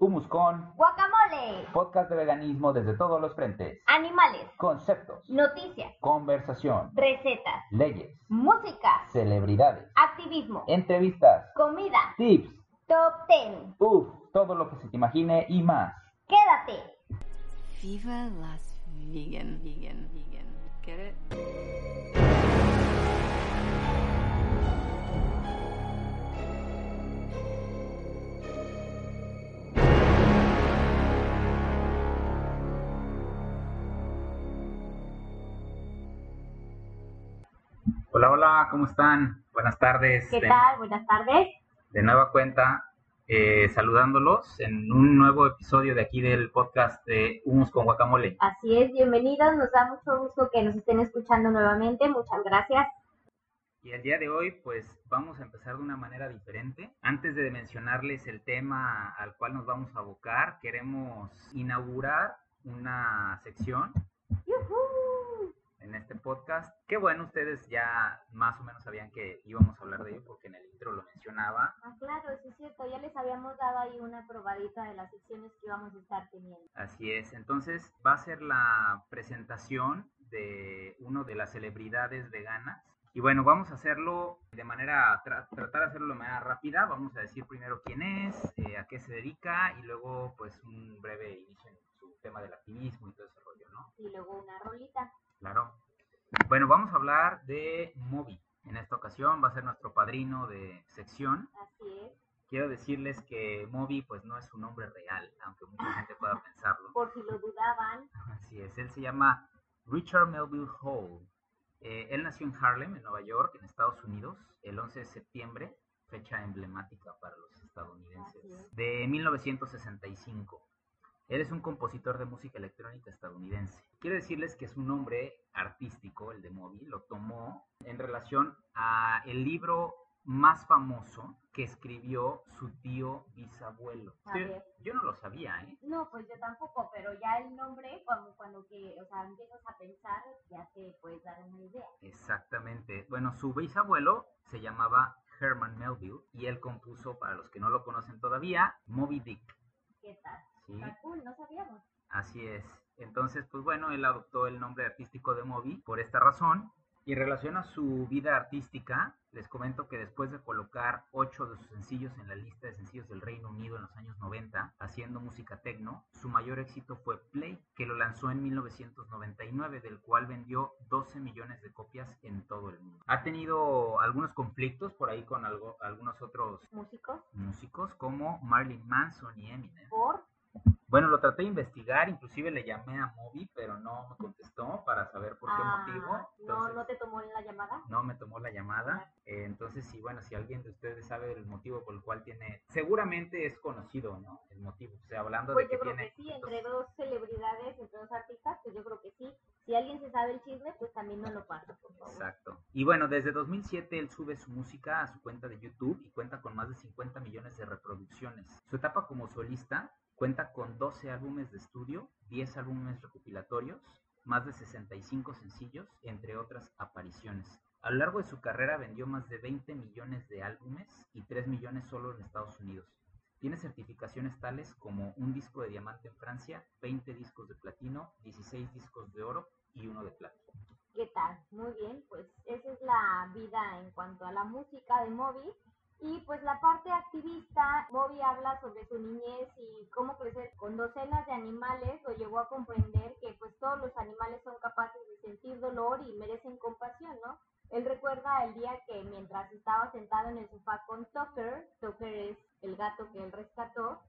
Humus con Guacamole. podcast de veganismo desde todos los frentes. Animales. Conceptos, Noticias. conversación, Recetas. leyes, Música. celebridades, Activismo. entrevistas, Comida. tips, Top 10. uff, todo lo que se te imagine y más. Quédate. Viva las vegan, vegan, vegan. Get it? Hola, hola, ¿cómo están? Buenas tardes. ¿Qué De- tal? Buenas tardes. De nueva cuenta, eh, saludándolos en un nuevo episodio de aquí del podcast de Humus con Guacamole. Así es, bienvenidos. Nos da mucho gusto que nos estén escuchando nuevamente. Muchas gracias. Y el día de hoy, pues vamos a empezar de una manera diferente. Antes de mencionarles el tema al cual nos vamos a abocar, queremos inaugurar una sección ¡Yujú! En este podcast. Que bueno, ustedes ya más o menos sabían que íbamos a hablar de ello porque en el intro lo mencionaba. Ah, claro, eso es cierto. Ya les habíamos dado ahí una probadita de las secciones que íbamos a estar teniendo. Así es, entonces va a ser la presentación de uno de las celebridades veganas. Y bueno, vamos a hacerlo de manera, tra- tratar de hacerlo de manera rápida. Vamos a decir primero quién es, eh, a qué se dedica y luego pues un breve inicio en tema del activismo y todo ese rollo, ¿no? Y luego una rolita. Claro. Bueno, vamos a hablar de Moby. En esta ocasión va a ser nuestro padrino de sección. Así es. Quiero decirles que Moby pues no es su nombre real, aunque mucha gente pueda pensarlo. Por si lo dudaban. Así es, él se llama Richard Melville Hall. Eh, él nació en Harlem, en Nueva York, en Estados Unidos, el 11 de septiembre, fecha emblemática para los estadounidenses, es. de 1965. Él es un compositor de música electrónica estadounidense. Quiero decirles que su nombre artístico, el de Moby, lo tomó en relación a el libro más famoso que escribió su tío bisabuelo. Ver. yo no lo sabía, ¿eh? No, pues yo tampoco, pero ya el nombre, cuando, cuando que, o sea, empiezas a pensar, ya te puedes dar una idea. Exactamente. Bueno, su bisabuelo se llamaba Herman Melville y él compuso, para los que no lo conocen todavía, Moby Dick. ¿Qué tal? ¿Sí? Está cool, no sabíamos. Así es. Entonces, pues bueno, él adoptó el nombre artístico de Moby por esta razón. Y en relación a su vida artística, les comento que después de colocar ocho de sus sencillos en la lista de sencillos del Reino Unido en los años 90, haciendo música techno, su mayor éxito fue Play, que lo lanzó en 1999, del cual vendió 12 millones de copias en todo el mundo. Ha tenido algunos conflictos por ahí con algo- algunos otros Músicos, músicos como Marilyn Manson y Eminem. por, Bueno, lo traté de investigar, inclusive le llamé a Moby, pero no me contestó para saber por qué ah, motivo. no, Entonces, no te tomó la llamada. no me tomó la llamada. Eh, entonces, sí, bueno, si alguien de ustedes sabe el motivo por el cual tiene, seguramente es conocido, ¿no? El motivo, o sea, hablando Pues de yo que creo tiene... que sí, entre dos celebridades, entre dos artistas, pues yo creo que sí. Si alguien se sabe el chisme, pues también nos lo pasa, por favor. Exacto. Y bueno, desde 2007 él sube su música a su cuenta de YouTube y cuenta con más de 50 millones de reproducciones. Su etapa como solista cuenta con 12 álbumes de estudio, 10 álbumes recopilatorios, más de 65 sencillos, entre otras apariciones. A lo largo de su carrera vendió más de 20 millones de álbumes y 3 millones solo en Estados Unidos. Tiene certificaciones tales como un disco de diamante en Francia, 20 discos de platino, 16 discos de oro y uno de plata. ¿Qué tal? Muy bien, pues esa es la vida en cuanto a la música de Moby. Y pues la parte activista, Moby habla sobre su niñez y cómo crecer con docenas de animales, lo llevó a comprender que pues todos los animales son capaces de sentir dolor y merecen compasión, ¿no? Él recuerda el día que mientras estaba sentado en el sofá con Tucker, Tucker es el gato que él rescató,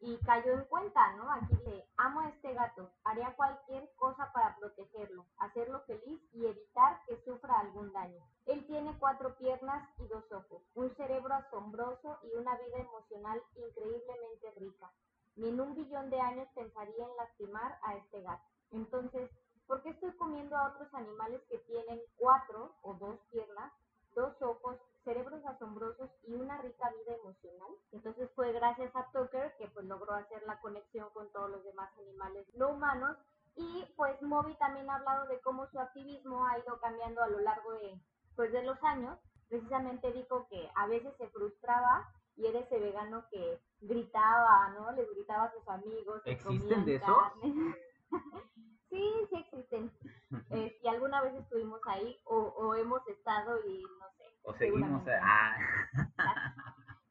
y cayó en cuenta, ¿no? Aquí dice, amo a este gato, haría cualquier cosa para protegerlo, hacerlo feliz y evitar que sufra algún daño. Él tiene cuatro piernas y dos ojos, un cerebro asombroso y una vida emocional increíblemente rica. Ni en un billón de años pensaría en lastimar a este gato. Entonces, ¿por qué estoy comiendo a otros animales que tienen cuatro o dos piernas, dos ojos, cerebros asombrosos y una rica vida emocional? Entonces fue gracias a Tucker que pues logró hacer la conexión con todos los demás animales no humanos y pues Moby también ha hablado de cómo su activismo ha ido cambiando a lo largo de pues de los años. Precisamente dijo que a veces se frustraba y era ese vegano que gritaba, ¿no? Les gritaba a sus amigos. ¿Existen de esos? sí, sí existen. Eh, si alguna vez estuvimos ahí o, o hemos estado y no sé. o seguimos seguramente. ah,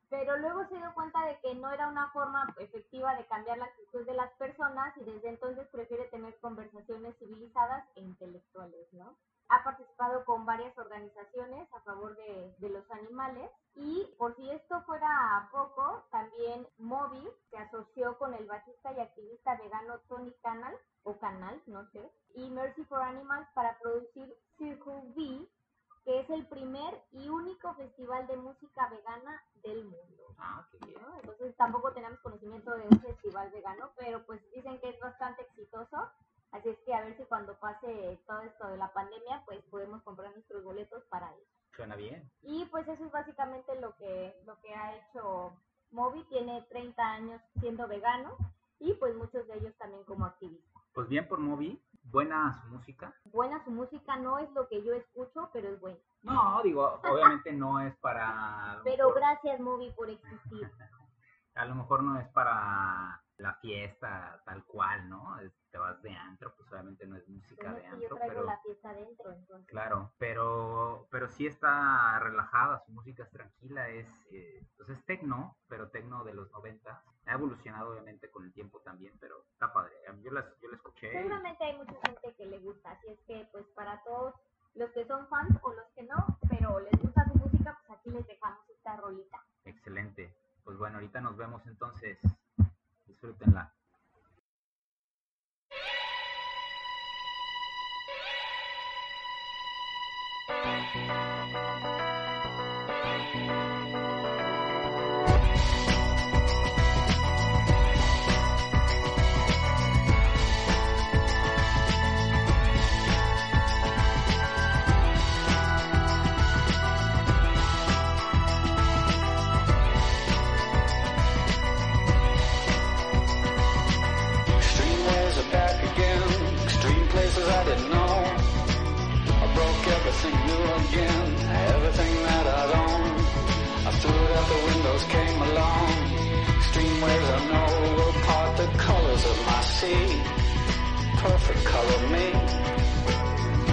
Pero luego se dio cuenta de que no era una forma efectiva de cambiar la actitud de las personas y desde entonces prefiere tener conversaciones civilizadas e intelectuales, ¿no? Ha participado con varias organizaciones a favor de, de los animales y por si esto fuera poco, también Moby se asoció con el bajista y activista vegano Tony Canal, o Canal, no sé, y Mercy for Animals para producir Circle V, que es el primer y único festival de música vegana del mundo. ah, qué bien. ¿no? Entonces tampoco tenemos conocimiento de un festival vegano, pero pues dicen que es bastante exitoso. Así es que a ver si cuando pase todo esto de la pandemia, pues podemos comprar nuestros boletos para ir. Suena bien. Y pues eso es básicamente lo que, lo que ha hecho Moby. Tiene 30 años siendo vegano y pues muchos de ellos también como activistas. Pues bien por Moby, buena su música. Buena su música, no es lo que yo escucho, pero es buena. No, digo, obviamente no es para... Pero gracias Moby por existir. A lo mejor no es para la fiesta tal cual, ¿no? Te vas de antro, pues obviamente no es música Bueno, de que yo antro, traigo pero... la fiesta adentro, entonces. Claro, pero, pero sí está relajada, su música es tranquila, es, eh, pues es tecno, pero tecno de los 90. Ha evolucionado obviamente con el tiempo también, pero está padre. Yo la, yo la escuché. y- Seguramente hay mucha gente que le gusta, así es que pues para todos los que son fans o los que no, pero les gusta su música, pues aquí les dejamos esta rolita. Excelente. Pues bueno, ahorita nos vemos entonces. Disfrútenla. Everything new again. Everything that I'd owned. I threw it out the windows, came along. Extreme ways I know will part the colors of my sea. Perfect color me.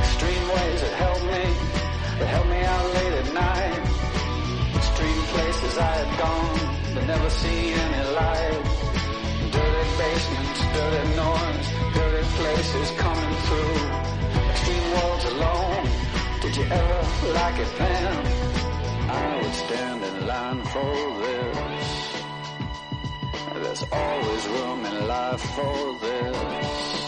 Extreme ways that help me. That help me out late at night. Extreme places I had gone. But never see any light. Dirty basements, dirty noise, dirty places coming through. Extreme worlds alone. Did you ever like it then? I would stand in line for this. There's always room in life for this.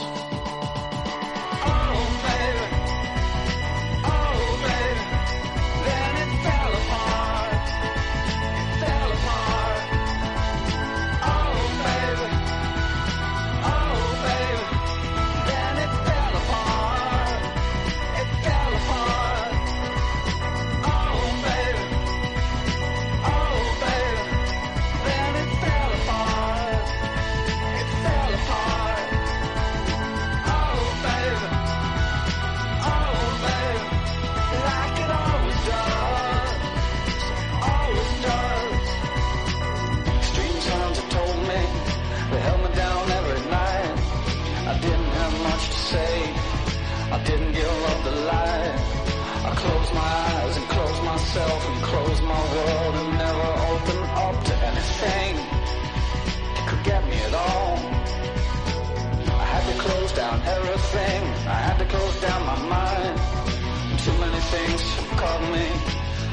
Everything. I had to close down my mind. Too many things caught me.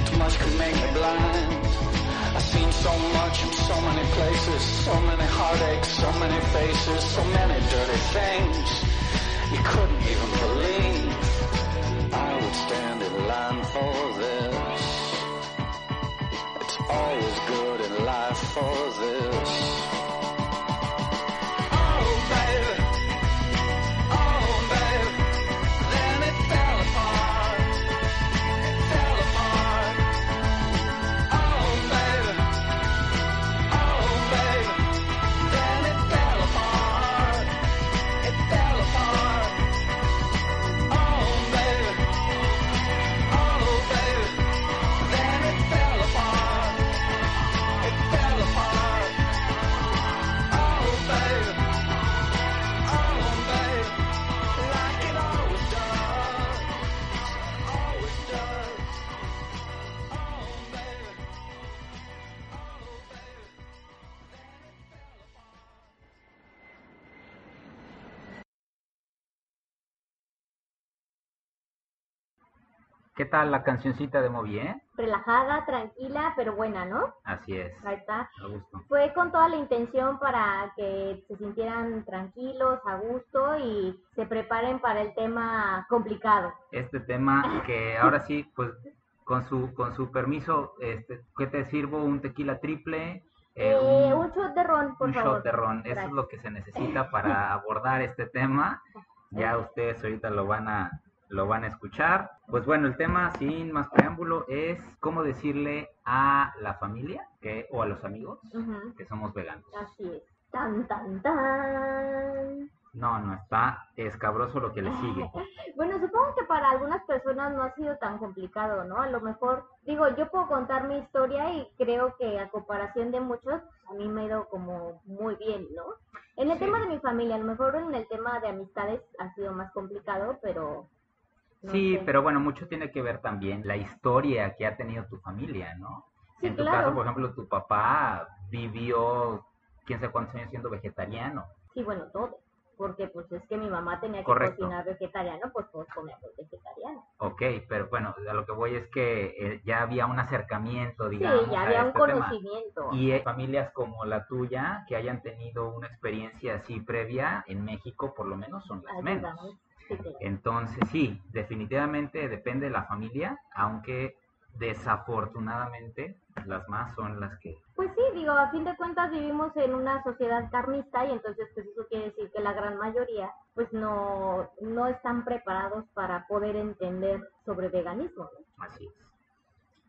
Too much could make me blind. I've seen so much in so many places, so many heartaches, so many faces, so many dirty things you couldn't even believe. I would stand in line for this. It's always good in life for this. ¿Qué tal la cancioncita de Moby, eh? Relajada, tranquila, pero buena, ¿no? Así es. Ahí está. A gusto. Fue con toda la intención para que se sintieran tranquilos, a gusto y se preparen para el tema complicado. Este tema que ahora sí, pues con su con su permiso, este, ¿qué te sirvo? Un tequila triple, eh, Eh, un, un shot de ron, por un favor. shot de ron. Eso es Gracias. lo que se necesita para abordar este tema. Ya ustedes ahorita lo van a lo van a escuchar. Pues bueno, el tema sin más preámbulo es cómo decirle a la familia que o a los amigos que somos veganos. Así es. Tan, tan, tan. No, no está escabroso lo que le sigue. Bueno, supongo que para algunas personas no ha sido tan complicado, ¿no? A lo mejor, digo, yo puedo contar mi historia y creo que a comparación de muchos, a mí me ha ido como muy bien, ¿no? En el Sí. tema de mi familia, a lo mejor en el tema de amistades ha sido más complicado, pero... no Sí, sé. pero bueno, mucho tiene que ver también la historia que ha tenido tu familia, ¿no? Sí, en tu claro. caso, por ejemplo, tu papá vivió quién sabe cuántos años siendo vegetariano. Sí, bueno, todo. Porque pues es que mi mamá tenía que Correcto. cocinar vegetariano, pues todos comíamos vegetariano. Ok, pero bueno, a lo que voy es que eh, ya había un acercamiento, Sí, digamos, ya a había un este tema. conocimiento. Y eh, familias como la tuya que hayan tenido una experiencia así previa en México, por lo menos son las menos. Entonces, sí, definitivamente depende de la familia, aunque desafortunadamente las más son las que... Pues sí, digo, a fin de cuentas vivimos en una sociedad carnista y entonces pues eso quiere decir que la gran mayoría pues no, no están preparados para poder entender sobre veganismo. ¿no? Así es.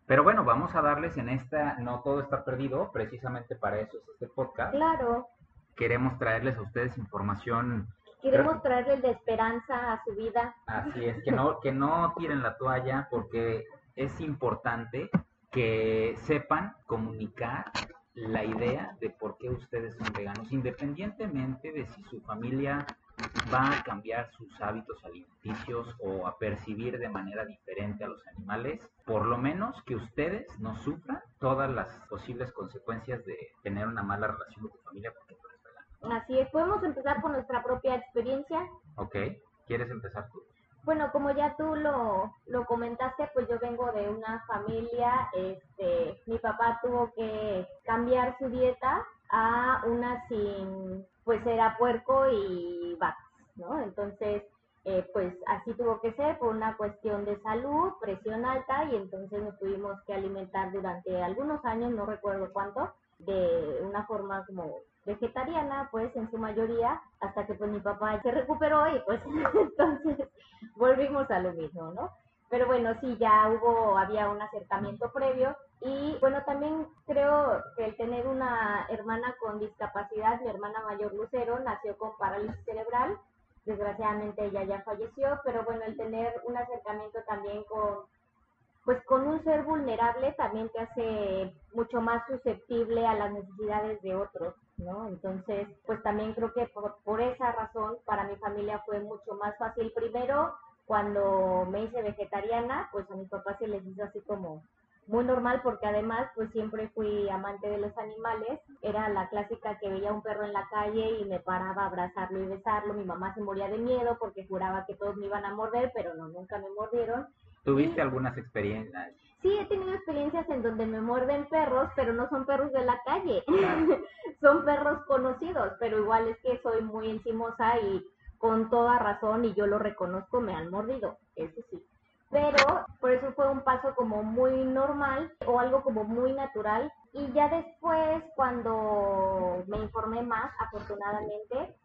Pero bueno, vamos a darles en esta, no todo está perdido, precisamente para eso es este podcast. Claro, Queremos traerles a ustedes información, queremos traerles de esperanza a su vida. así es, que no, que no tiren la toalla porque es importante que sepan comunicar la idea de por qué ustedes son veganos, independientemente de si su familia va a cambiar sus hábitos alimenticios o a percibir de manera diferente a los animales, por lo menos que ustedes no sufran todas las posibles consecuencias de tener una mala relación con tu familia porque. Así es, podemos empezar por nuestra propia experiencia. ¿Ok? ¿Quieres empezar tú? Bueno, como ya tú lo, lo comentaste, pues yo vengo de una familia, este, mi papá tuvo que cambiar su dieta a una sin, pues era puerco y vacas, ¿no? Entonces, eh, pues así tuvo que ser por una cuestión de salud, presión alta, y entonces nos tuvimos que alimentar durante algunos años, no recuerdo cuánto, de una forma como vegetariana, pues en su mayoría, hasta que pues mi papá se recuperó y pues entonces volvimos a lo mismo, ¿no? Pero bueno, sí, ya hubo, había un acercamiento previo y bueno, también creo que el tener una hermana con discapacidad, mi hermana mayor Lucero, nació con parálisis cerebral, desgraciadamente ella ya falleció, pero bueno, el tener un acercamiento también con, pues con un ser vulnerable también te hace mucho más susceptible a las necesidades de otros, ¿no? Entonces, pues también creo que por, por esa razón para mi familia fue mucho más fácil. Primero, cuando me hice vegetariana, pues a mis papás se les hizo así como muy normal porque además pues siempre fui amante de los animales. Era la clásica que veía un perro en la calle y me paraba a abrazarlo y besarlo. Mi mamá se moría de miedo porque juraba que todos me iban a morder, pero no, nunca me mordieron. ¿Tuviste algunas experiencias? Sí, he tenido experiencias en donde me muerden perros, pero no son perros de la calle, son perros conocidos, pero igual es que soy muy encimosa y con toda razón, y yo lo reconozco, me han mordido, eso sí. Pero por eso fue un paso como muy normal o algo como muy natural. Y ya después, cuando me informé más, afortunadamente,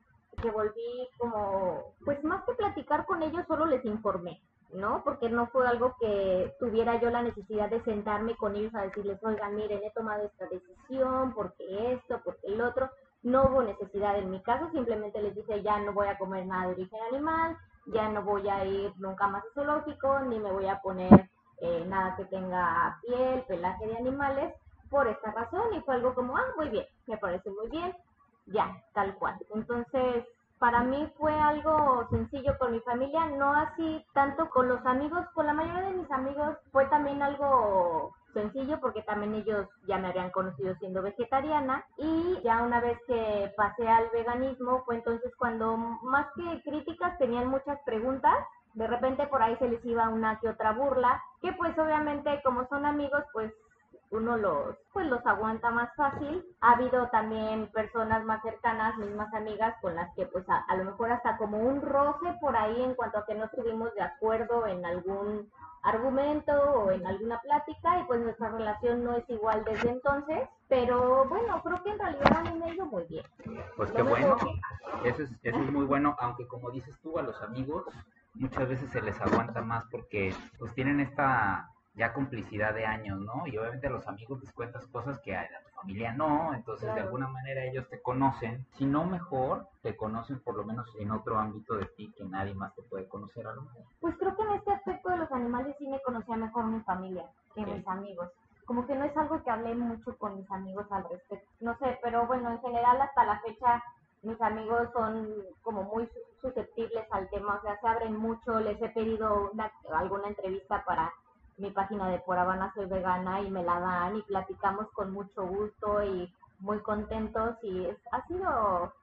que volví como, pues más que platicar con ellos, solo les informé. ¿No? Porque no fue algo que tuviera yo la necesidad de sentarme con ellos a decirles, oigan, miren, he tomado esta decisión, porque esto, porque el otro. No hubo necesidad en mi caso, simplemente les dije, ya no voy a comer nada de origen animal, ya no voy a ir nunca más a zoológico, ni me voy a poner eh, nada que tenga piel, pelaje de animales, por esta razón. Y fue algo como, ah, muy bien, me parece muy bien, ya, tal cual. Entonces, para mí fue algo sencillo con mi familia, no así tanto con los amigos, con la mayoría de mis amigos fue también algo sencillo porque también ellos ya me habían conocido siendo vegetariana y ya una vez que pasé al veganismo fue entonces cuando más que críticas tenían muchas preguntas De repente por ahí se les iba una que otra burla, que pues obviamente como son amigos, pues uno los pues los aguanta más fácil. Ha habido también personas más cercanas, mismas amigas, con las que pues a, a lo mejor hasta como un roce por ahí en cuanto a que no estuvimos de acuerdo en algún argumento o en alguna plática y pues nuestra relación no es igual desde entonces, pero bueno, creo que en realidad a mí me ha ido muy bien. Pues qué bueno, eso es, eso es muy bueno, aunque como dices tú, a los amigos muchas veces se les aguanta más porque pues tienen esta ya complicidad de años, ¿no? Y obviamente a los amigos les cuentas cosas que a tu familia no, entonces de alguna manera ellos te conocen, si no mejor, te conocen por lo menos en otro ámbito de ti que nadie más te puede conocer a lo mejor. Pues creo que en este aspecto de los animales sí me conocía mejor mi familia que mis amigos. Como que no es algo que hablé mucho con mis amigos al respecto. No sé, pero bueno, en general hasta la fecha mis amigos son como muy su- susceptibles al tema, o sea, se abren mucho, les he pedido una, alguna entrevista para mi página de Por Habana Soy Vegana y me la dan y platicamos con mucho gusto y muy contentos y es, ha sido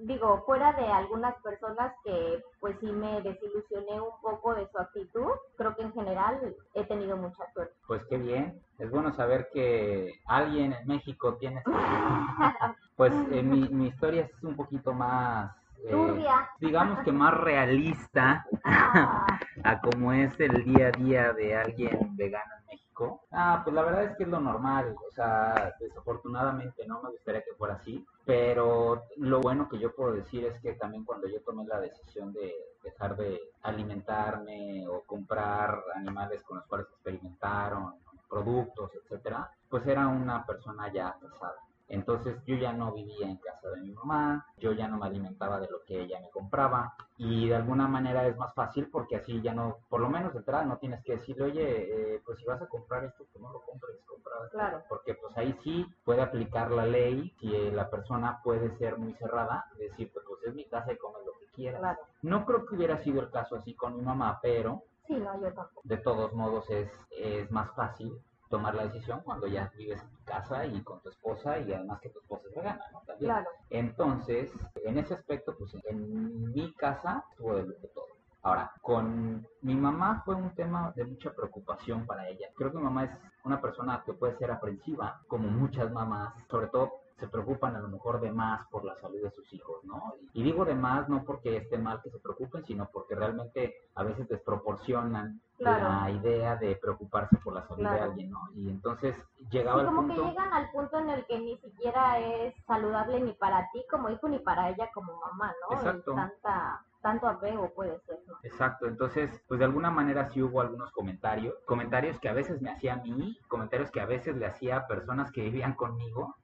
digo, fuera de algunas personas que pues sí me desilusioné un poco de su actitud, creo que en general he tenido mucha suerte. Pues qué bien, es bueno saber que alguien en México tiene... Pues eh, mi, mi historia es un poquito más... eh, digamos que más realista a como es el día a día de alguien vegano en México. Ah, pues la verdad es que es lo normal, o sea, desafortunadamente no me gustaría que fuera así, pero lo bueno que yo puedo decir es que también cuando yo tomé la decisión de dejar de alimentarme o comprar animales con los cuales experimentaron, productos, etcétera, pues era una persona ya casada. Entonces yo ya no vivía en casa de mi mamá, yo ya no me alimentaba de lo que ella me compraba y de alguna manera es más fácil porque así ya no, por lo menos de entrada no tienes que decirle, oye, eh, pues si vas a comprar esto, pues no lo compres, compra esto". Claro. Porque pues ahí sí puede aplicar la ley si eh, la persona puede ser muy cerrada, decir, pues, pues es mi casa y comes lo que quieras. claro. No creo que hubiera sido el caso así con mi mamá, pero Sí, no, yo tampoco. de todos modos es, es más fácil tomar la decisión cuando ya vives en tu casa y con tu esposa y además que tu esposa es vegana, ¿no? También. Claro. Entonces, en ese aspecto, pues en mi casa estuvo de todo. Ahora, con mi mamá fue un tema de mucha preocupación para ella. Creo que mi mamá es una persona que puede ser aprensiva, como muchas mamás, sobre todo se preocupan a lo mejor de más por la salud de sus hijos, ¿no? Y digo de más no porque esté mal que se preocupen, sino porque realmente a veces desproporcionan Claro. la idea de preocuparse por la salud de alguien, ¿no? Y entonces Sí, llegaba el como punto... que llegan al punto en el que ni siquiera es saludable ni para ti como hijo ni para ella como mamá, ¿no? Tanta, tanto apego puede ser, ¿no? Exacto, entonces, pues de alguna manera sí hubo algunos comentarios, comentarios que a veces me hacía a mí, comentarios que a veces le hacía a personas que vivían conmigo,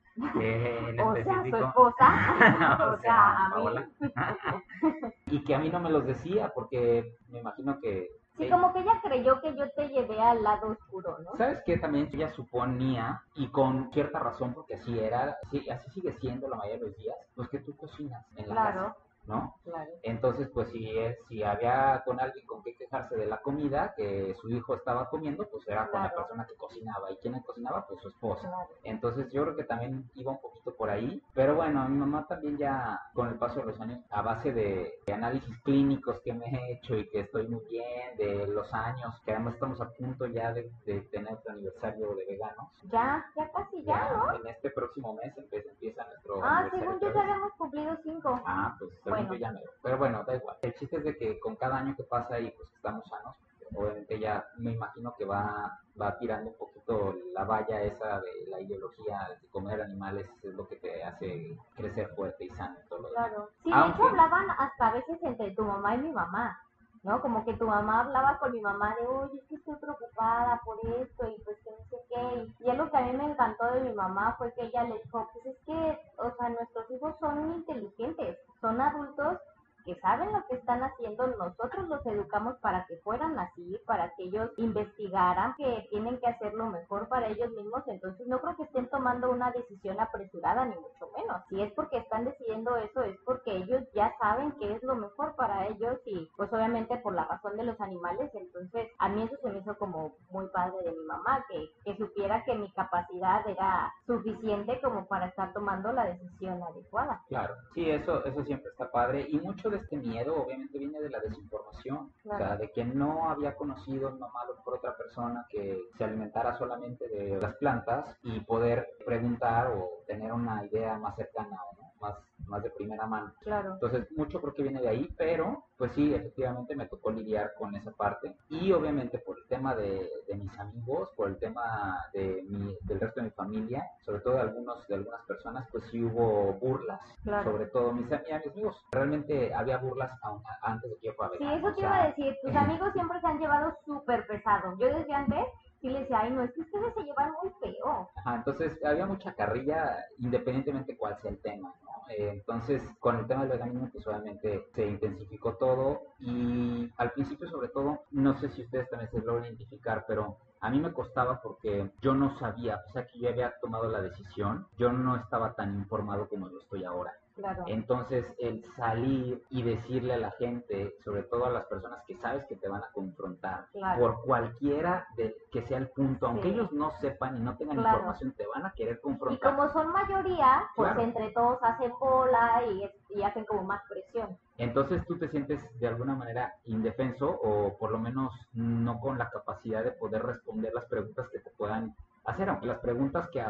eh, en O sea, su esposa, O o sea, sea, a mí. Y que a mí no me los decía porque me imagino que... Sí, eh, como que ella creyó que yo te llevé al lado oscuro, ¿no? ¿Sabes qué? También ella suponía, y con cierta razón, porque así era, así, así sigue siendo la mayoría de los días, pues que tú cocinas en la Claro. casa, ¿no? Claro. Entonces, pues si, si había con alguien con que quejarse de la comida que su hijo estaba comiendo, pues era con la persona que cocinaba. ¿Y quién cocinaba? Pues su esposa. Claro. Entonces yo creo que también iba un poquito por ahí. Pero bueno, mi mamá también ya con el paso de los años, a base de, de análisis clínicos que me he hecho y que estoy muy bien, de los años, que además estamos a punto ya de, de tener nuestro aniversario de veganos. Ya, ya casi ya, ¿no? En este próximo mes empieza, empieza nuestro Ah, aniversario según yo ya habíamos cumplido cinco. Ah, pues Bueno. yo ya me Pero bueno, da igual. El chiste es de que con cada año que pasa y pues estamos sanos, obviamente ya me imagino que va, va tirando un poquito la valla esa de la ideología de comer animales es lo que te hace crecer fuerte y sano y todo lo demás. Claro. Sí, de hecho hablaban hasta a veces entre tu mamá y mi mamá, ¿no? Como que tu mamá hablaba con mi mamá de, oye, es que estoy preocupada por esto y pues que no sé qué. Y, algo que a mí me encantó de mi mamá fue que ella le dijo, pues es que, o sea, nuestros hijos son inteligentes, son adultos que saben lo que están haciendo, nosotros los educamos para que fueran así, para que ellos investigaran que tienen que hacer lo mejor para ellos mismos, entonces no creo que estén tomando una decisión apresurada, ni mucho menos. Si es porque están decidiendo eso, es porque ellos ya saben qué es lo mejor para ellos y pues obviamente por la razón de los animales, entonces a mí eso se me hizo como muy padre de mi mamá, que, que supiera que mi capacidad era suficiente como para estar tomando la decisión adecuada. Claro, sí, eso, eso siempre está padre. Y mucho mucho de este miedo obviamente viene de la desinformación, o sea, de que no había conocido mi mamá por otra persona que se alimentara solamente de las plantas y poder preguntar o tener una idea más cercana o ¿no? Más, más de primera mano. Claro. Entonces, mucho creo que viene de ahí, pero pues sí, efectivamente me tocó lidiar con esa parte. Y obviamente por el tema de, de mis amigos, por el tema de mi, del resto de mi familia, sobre todo de, algunos, de algunas personas, pues sí hubo burlas. Claro. Sobre todo mis, mis amigos. Realmente había burlas aún antes de que yo fuera Sí, eso te iba a decir. Tus amigos siempre se han llevado súper pesado. Yo desde antes sí les decía, ay, no, es que ustedes se llevan muy feo. Ajá, entonces había mucha carrilla independientemente cuál sea el tema. Eh, entonces con el tema del veganismo pues obviamente se intensificó todo y al principio sobre todo, no sé si ustedes también se logran identificar, pero a mí me costaba porque yo no sabía, o sea que yo había tomado la decisión, yo no estaba tan informado como lo estoy ahora. Claro. Entonces, el salir y decirle a la gente, sobre todo a las personas que sabes que te van a confrontar, Claro. por cualquiera de, que sea el punto, aunque Sí. ellos no sepan y no tengan Claro. información, te van a querer Y confrontar. como son mayoría, pues entre todos hacen bola y, y hacen como más presión. Entonces tú te sientes de alguna manera indefenso o por lo menos no con la capacidad de poder responder las preguntas que te puedan hacer, aunque las preguntas que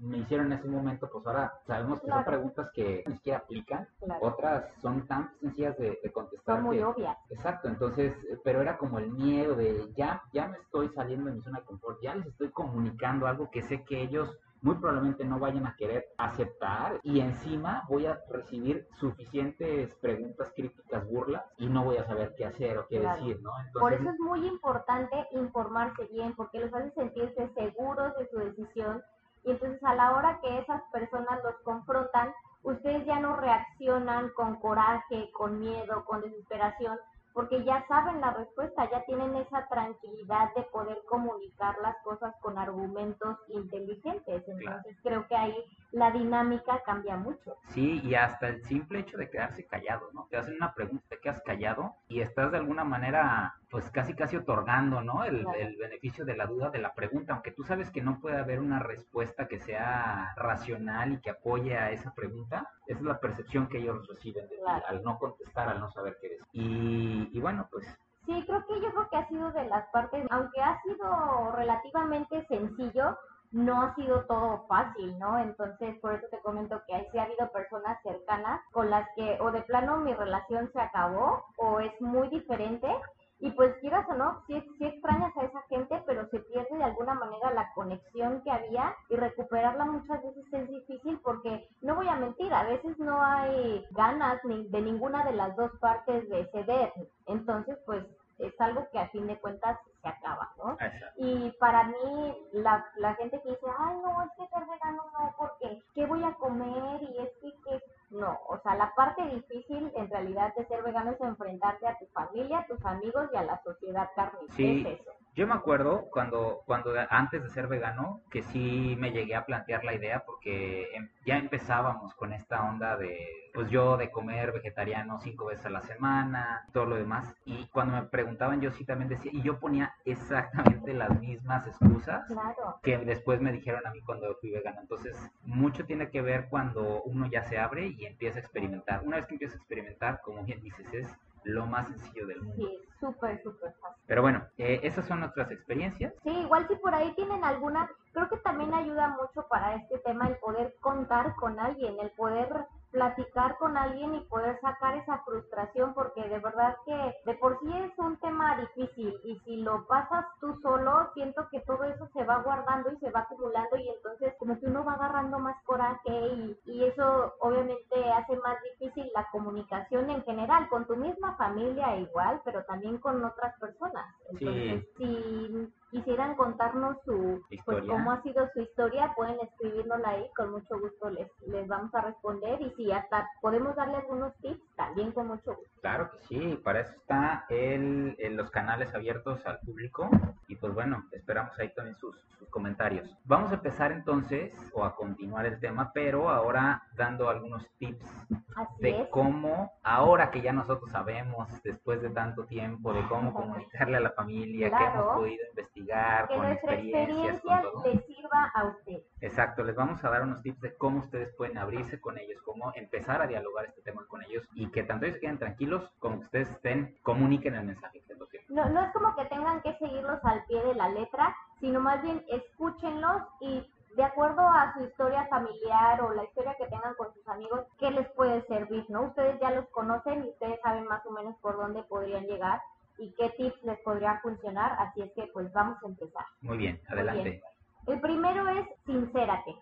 me hicieron en ese momento, pues ahora sabemos que son preguntas que ni siquiera aplican, Claro. otras son tan sencillas de, de contestar Son muy que- obvias. Exacto, entonces, eh, pero era como el miedo de ya, ya me estoy saliendo de mi zona de confort, ya les estoy comunicando algo que sé que ellos muy probablemente no vayan a querer aceptar y encima voy a recibir suficientes preguntas críticas, burlas y no voy a saber qué hacer o qué Claro. decir, ¿no? Entonces, Por eso es muy importante informarse bien, porque los hace sentirse seguros de su decisión y entonces a la hora que esas personas los confrontan, ustedes ya no reaccionan con coraje, con miedo, con desesperación, porque ya saben la respuesta, ya tienen esa tranquilidad de poder comunicar las cosas con argumentos inteligentes. Entonces creo que ahí la dinámica cambia mucho. Sí, y hasta el simple hecho de quedarse callado, ¿no? Te hacen una pregunta, te quedas callado y estás de alguna manera, pues casi casi otorgando, ¿no? El, Claro. el beneficio de la duda de la pregunta, aunque tú sabes que no puede haber una respuesta que sea racional y que apoye a esa pregunta, esa es la percepción que ellos reciben de ti, Claro. al no contestar, al no saber qué decir. Y, y bueno, pues Sí, creo que yo creo que ha sido de las partes, aunque ha sido relativamente sencillo, no ha sido todo fácil, ¿no? Entonces, por eso te comento que ahí sí ha habido personas cercanas con las que o de plano mi relación se acabó o es muy diferente y pues quieras o no, sí, sí extrañas a esa gente, pero se pierde de alguna manera la conexión que había y recuperarla muchas veces es difícil porque, no voy a mentir, a veces no hay ganas ni de ninguna de las dos partes de ceder. Entonces, pues es algo que a fin de cuentas se acaba, ¿no? Y para mí, la, la gente que dice, ay, no, es que ser vegano no, porque ¿qué voy a comer? Y es que, que no, o sea, la parte difícil en realidad de ser vegano es enfrentarte a tu familia, a tus amigos y a la sociedad carnívora. Sí. Es eso. Yo me acuerdo cuando, cuando antes de ser vegano, que sí me llegué a plantear la idea porque em- ya empezábamos con esta onda de, pues yo de comer vegetariano cinco veces a la semana, todo lo demás. Y cuando me preguntaban, yo sí también decía, y yo ponía exactamente las mismas excusas Claro, que después me dijeron a mí cuando fui vegano. Entonces, mucho tiene que ver cuando uno ya se abre y empieza a experimentar. Una vez que empieza a experimentar, como bien dices, es lo más sencillo del mundo. sí, súper, súper fácil. Pero bueno, eh, esas son nuestras experiencias. Sí, igual si por ahí tienen alguna, creo que también ayuda mucho para este tema el poder contar con alguien, el poder platicar con alguien y poder sacar esa frustración porque de verdad que de por sí es un tema difícil y si lo pasas tú solo siento que todo eso se va guardando y se va acumulando y entonces como que uno va agarrando más coraje y, y eso obviamente hace más difícil la comunicación en general con tu misma familia igual pero también con otras personas. Entonces si quisieran contarnos su pues Historia. cómo ha sido su historia pueden escribirnosla ahí con mucho gusto les les vamos a responder y si hasta podemos darle algunos tips también con mucho gusto Claro que sí, para eso está el, el- los canales abiertos al público y pues bueno, esperamos ahí también sus, sus comentarios. Vamos a empezar entonces o a continuar el tema, pero ahora dando algunos tips así de es cómo, ahora que ya nosotros sabemos, después de tanto tiempo, de cómo comunicarle a la familia, que Claro. hemos podido investigar investigar, Que con nuestra experiencia les sirva a usted. Exacto, les vamos a dar unos tips de cómo ustedes pueden abrirse con ellos, cómo empezar a dialogar este tema con ellos y que tanto ellos queden tranquilos como que ustedes estén, comuniquen el mensaje que lo No, no es como que tengan que seguirlos al pie de la letra, sino más bien escúchenlos y de acuerdo a su historia familiar o la historia que tengan con sus amigos, ¿qué les puede servir? ¿no? Ustedes ya los conocen y ustedes saben más o menos por dónde podrían llegar y qué tips les podría funcionar, así es que pues vamos a empezar. Muy bien, Muy adelante. bien. El primero es sincérate.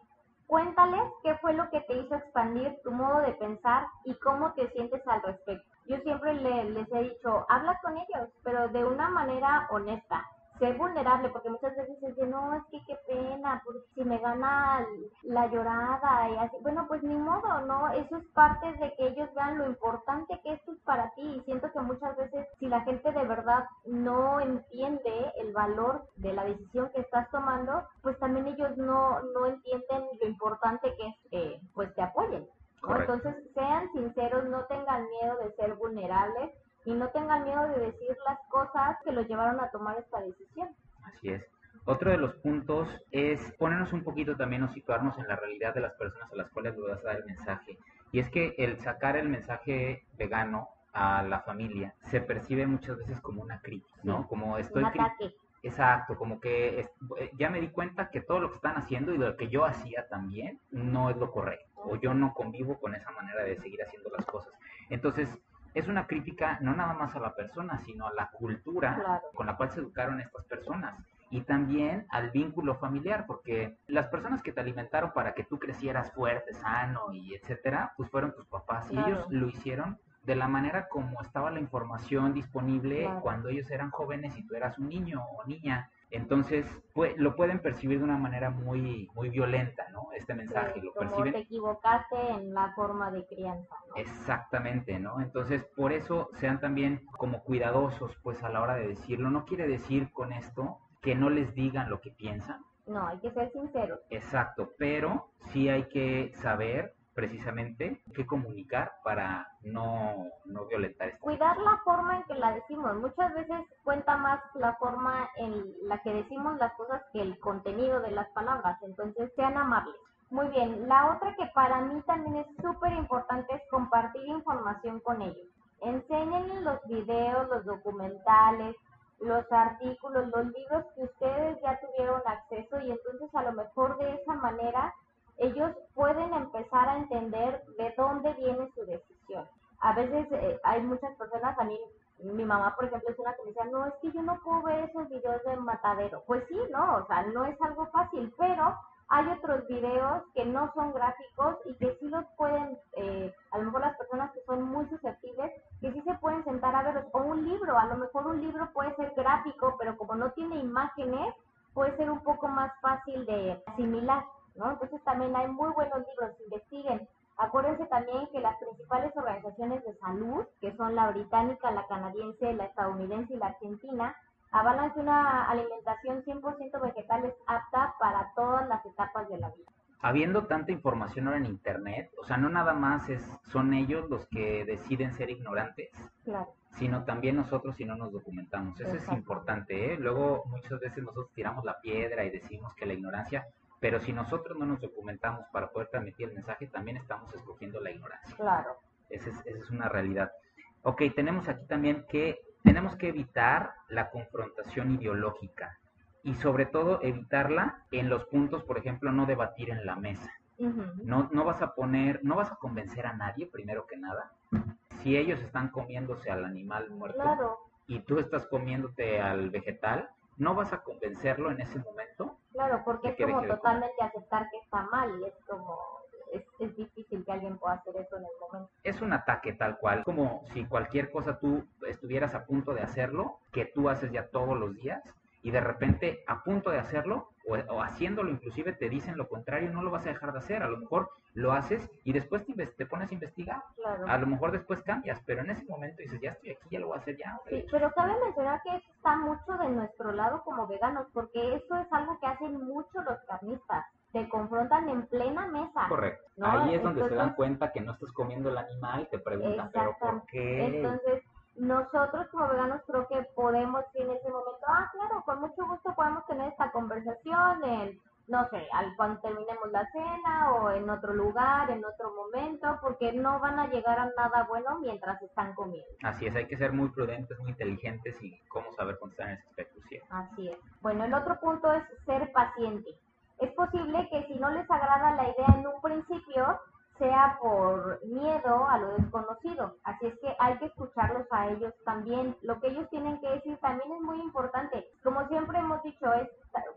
Cuéntales qué fue lo que te hizo expandir tu modo de pensar y cómo te sientes al respecto. Yo siempre le- les he dicho, habla con ellos, pero de una manera honesta. Sé vulnerable, porque muchas veces dicen, no, es que qué pena, porque si me gana la llorada y así. Bueno, pues ni modo, ¿no? Eso es parte de que ellos vean lo importante que esto es para ti. Y siento que muchas veces, si la gente de verdad no entiende el valor de la decisión que estás tomando, pues también ellos no, no entienden lo importante que es que pues te apoyen. ¿no? Entonces, sean sinceros, no tengan miedo de ser vulnerables y no tengan miedo de decir las cosas que los llevaron a tomar esta decisión. Así es. Otro de los puntos es ponernos un poquito también o situarnos en la realidad de las personas a las cuales le vas a dar el mensaje. Y es que el sacar el mensaje vegano a la familia se percibe muchas veces como una crítica, ¿no? Como estoy Un ataque. Exacto, como que es- eh, ya me di cuenta que todo lo que están haciendo y lo que yo hacía también no es lo correcto, o yo no convivo con esa manera de seguir haciendo las cosas. Entonces, es una crítica no nada más a la persona, sino a la cultura Claro. con la cual se educaron estas personas y también al vínculo familiar, porque las personas que te alimentaron para que tú crecieras fuerte, sano y etcétera, pues fueron tus papás y ellos lo hicieron de la manera como estaba la información disponible Claro. cuando ellos eran jóvenes y tú eras un niño o niña. Entonces, pues, lo pueden percibir de una manera muy, muy violenta, ¿no? Este mensaje, Sí, lo como perciben te equivocaste en la forma de crianza, ¿no? Exactamente, ¿no? Entonces, por eso sean también como cuidadosos, pues, a la hora de decirlo. No quiere decir con esto que no les digan lo que piensan, No, hay que ser sinceros. exacto, pero sí hay que saber precisamente qué comunicar para no, no violentar este Cuidar la forma en que la decimos. Muchas veces cuenta más la forma en la que decimos las cosas que el contenido de las palabras. Entonces, sean amables. Muy bien, la otra que para mí también es súper importante es compartir información con ellos. Enséñenles los videos, los documentales, los artículos, los libros que ustedes ya tuvieron acceso y entonces a lo mejor de esa manera ellos pueden empezar a entender de dónde viene su decisión. A veces eh, hay muchas personas, a mí, mi mamá, por ejemplo, es una que me dice, no, es que yo no puedo ver esos videos de matadero. Pues sí, no, o sea, no es algo fácil, pero hay otros videos que no son gráficos y que sí los pueden, eh, a lo mejor las personas que son muy susceptibles, que sí se pueden sentar a verlos. O un libro, a lo mejor un libro puede ser gráfico, pero como no tiene imágenes, puede ser un poco más fácil de asimilar, ¿no? Entonces también hay muy buenos libros, investiguen. Acuérdense también que las principales organizaciones de salud, que son la británica, la canadiense, la estadounidense y la argentina, avalan que una alimentación 100% vegetal es apta para todas las etapas de la vida. Habiendo tanta información ahora en internet, o sea, no nada más es, son ellos los que deciden ser ignorantes, Claro. sino también nosotros si no nos documentamos. Eso es importante, ¿eh? Luego muchas veces nosotros tiramos la piedra y decimos que la ignorancia, pero si nosotros no nos documentamos para poder transmitir el mensaje, también estamos escogiendo la ignorancia. Claro. Esa es, esa es una realidad. Ok, tenemos aquí también que tenemos que evitar la confrontación ideológica y sobre todo evitarla en los puntos, por ejemplo, no debatir en la mesa. No, no vas a poner, no vas a convencer a nadie, primero que nada. Si ellos están comiéndose al animal muerto Claro, y tú estás comiéndote al vegetal, no vas a convencerlo en ese momento. claro, porque es como comer. totalmente aceptar que está mal y es como, es, es difícil que alguien pueda hacer eso en el momento. Es un ataque tal cual, como si cualquier cosa tú estuvieras a punto de hacerlo, que tú haces ya todos los días, y de repente a punto de hacerlo, o, o haciéndolo inclusive te dicen lo contrario, no lo vas a dejar de hacer. A lo mejor lo haces y después te, te pones a investigar. Claro. A lo mejor después cambias, pero en ese momento dices, ya estoy aquí, ya lo voy a hacer ya. hombre". Sí, pero cabe mencionar que eso está mucho de nuestro lado como veganos, porque eso es algo que hacen mucho los carnistas. Te confrontan en plena mesa. Correcto. ¿no? Ahí es donde se dan cuenta que no estás comiendo el animal, te preguntan, pero ¿por qué? Entonces, nosotros como veganos creo que podemos en ese momento, con mucho gusto podemos tener esta conversación en, no sé, al cuando terminemos la cena o en otro lugar, en otro momento, porque no van a llegar a nada bueno mientras están comiendo. Así es, hay que ser muy prudentes, muy inteligentes y cómo saber contestar en ese aspecto. Sí. Así es. Bueno, el otro punto es ser paciente. Es posible que si no les agrada la idea en un principio, sea por miedo a lo desconocido. Así es que hay que escucharlos a ellos también. Lo que ellos tienen que decir también es muy importante. Como siempre hemos dicho, es,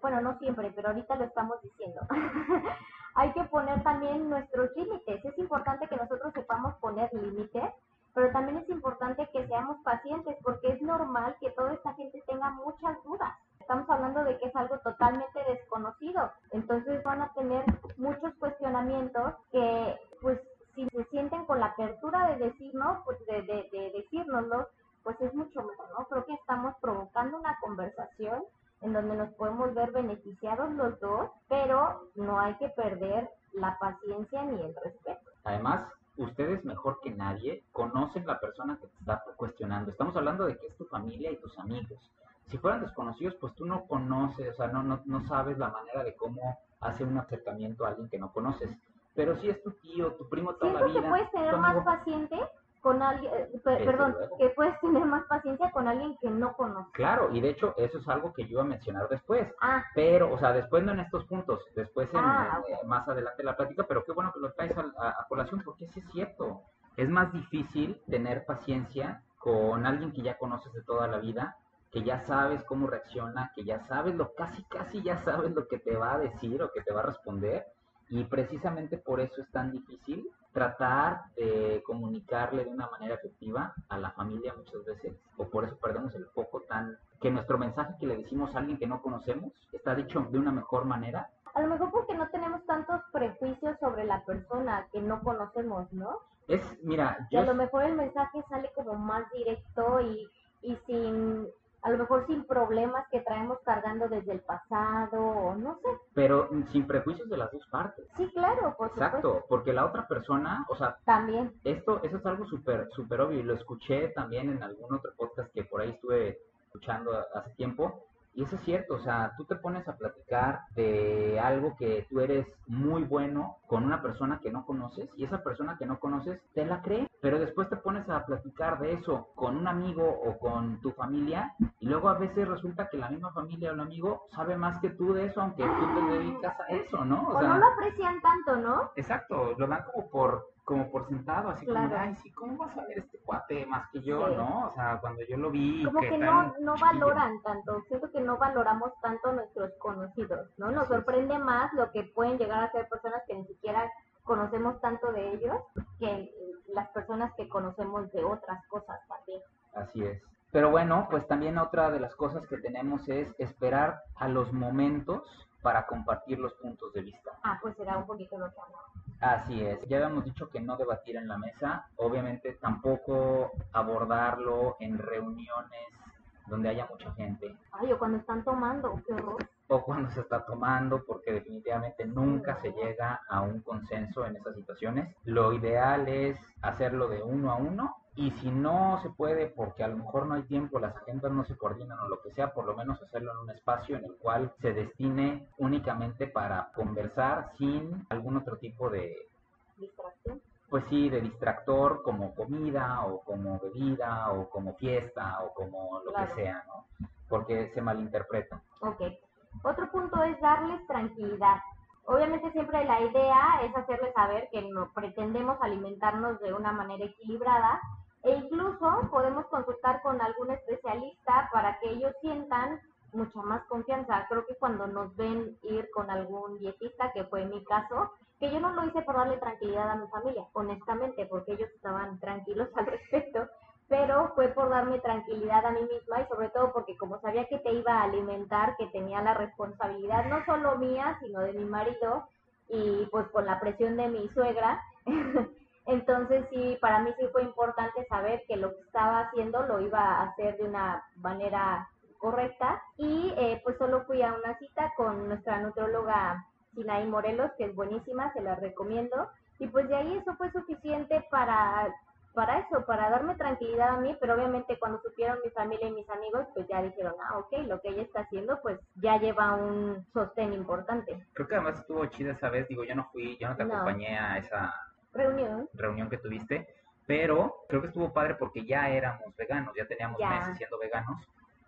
bueno, no siempre, pero ahorita lo estamos diciendo. hay que poner también nuestros límites. Es importante que nosotros sepamos poner límites, pero también es importante que seamos pacientes porque es normal que toda esta gente tenga muchas dudas. Estamos hablando de que es algo totalmente desconocido. Entonces van a tener muchos cuestionamientos que, pues, si se sienten con la apertura de decirnos, pues, de, de, de decírnoslo, pues es mucho mejor, ¿no? Creo que estamos provocando una conversación en donde nos podemos ver beneficiados los dos, pero no hay que perder la paciencia ni el respeto. Además, ustedes mejor que nadie conocen la persona que te está cuestionando. Estamos hablando de que es tu familia y tus amigos. Si fueran desconocidos, pues tú no conoces, o sea, no, no, no sabes la manera de cómo hace un acercamiento a alguien que no conoces. Pero si es tu tío, tu primo la Siento que vida, puedes tener más amigo, paciente con alguien, eh, Desde perdón, que puedes tener más paciencia con alguien que no conoces. Claro, y de hecho eso es algo que yo iba a mencionar después. Ah, Pero, o sea, después no en estos puntos, después en, Ah, eh, más adelante la plática, pero qué bueno que lo traes a, a- a colación porque sí es cierto. Es más difícil tener paciencia con alguien que ya conoces de toda la vida, que ya sabes cómo reacciona, que ya sabes lo, casi casi ya sabes lo que te va a decir o que te va a responder. Y precisamente por eso es tan difícil tratar de comunicarle de una manera efectiva a la familia muchas veces, o por eso perdemos el foco tan, que nuestro mensaje que le decimos a alguien que no conocemos está dicho de una mejor manera. a lo mejor porque no tenemos tantos prejuicios sobre la persona que no conocemos, ¿no? Es, mira, Y a lo mejor el mensaje sale como más directo y, y sin, a lo mejor sin problemas que traemos cargando desde el pasado, o no sé. pero sin prejuicios de las dos partes. Sí, claro, por supuesto. Exacto, porque la otra persona, o sea, También. esto, eso es algo súper, súper obvio y lo escuché también en algún otro podcast que por ahí estuve escuchando hace tiempo. Y eso es cierto, o sea, tú te pones a platicar de algo que tú eres muy bueno con una persona que no conoces y esa persona que no conoces te la cree, pero después te pones a platicar de eso con un amigo o con tu familia y luego a veces resulta que la misma familia o el amigo sabe más que tú de eso, aunque tú te dedicas a eso, ¿no? O no lo aprecian tanto, ¿no? Exacto, lo dan como por como por sentado, así como, Claro. ay, sí, ¿cómo vas a ver este cuate más que yo, Sí. no? O sea, cuando yo lo vi, Como que no, no chiquillo. valoran tanto, siento que no valoramos tanto a nuestros conocidos, ¿no? Nos sorprende más lo que pueden llegar a ser personas que ni siquiera conocemos tanto de ellos que las personas que conocemos de otras cosas también. Así es. Pero bueno, pues también otra de las cosas que tenemos es esperar a los momentos para compartir los puntos de vista. Ah, pues será un poquito lo que hablamos. Así es, ya habíamos dicho que no debatir en la mesa, obviamente tampoco abordarlo en reuniones donde haya mucha gente Ay, o cuando están tomando, qué horror. o cuando se está tomando, porque definitivamente nunca se llega a un consenso en esas situaciones. Lo ideal es hacerlo de uno a uno y si no se puede porque a lo mejor no hay tiempo, las agendas no se coordinan o lo que sea, por lo menos hacerlo en un espacio en el cual se destine únicamente para conversar sin algún otro tipo de, Distracción. pues sí, de distractor como comida o como bebida o como fiesta o como lo Claro. que sea, ¿no? Porque se malinterpreta. Ok. Otro punto es darles tranquilidad. Obviamente siempre la idea es hacerles saber que no pretendemos alimentarnos de una manera equilibrada e incluso podemos consultar con algún especialista para que ellos sientan mucha más confianza. Creo que cuando nos ven ir con algún dietista, que fue mi caso, que yo no lo hice por darle tranquilidad a mi familia, honestamente, porque ellos estaban tranquilos al respecto, pero fue por darme tranquilidad a mí misma y sobre todo porque como sabía que te iba a alimentar, que tenía la responsabilidad no solo mía, sino de mi marido y pues con la presión de mi suegra, entonces sí, para mí sí fue importante saber que lo que estaba haciendo lo iba a hacer de una manera correcta y eh, pues solo fui a una cita con nuestra nutróloga Sinaí Morelos, que es buenísima, se la recomiendo y pues de ahí eso fue suficiente para para eso, para darme tranquilidad a mí, pero obviamente cuando supieron mi familia y mis amigos, pues ya dijeron, ah, ok, lo que ella está haciendo, pues ya lleva un sostén importante. Creo que además estuvo chida esa vez, digo, yo no fui, yo no te No. acompañé a esa Reunión, reunión que tuviste, pero creo que estuvo padre porque ya éramos veganos, ya teníamos Ya. meses siendo veganos.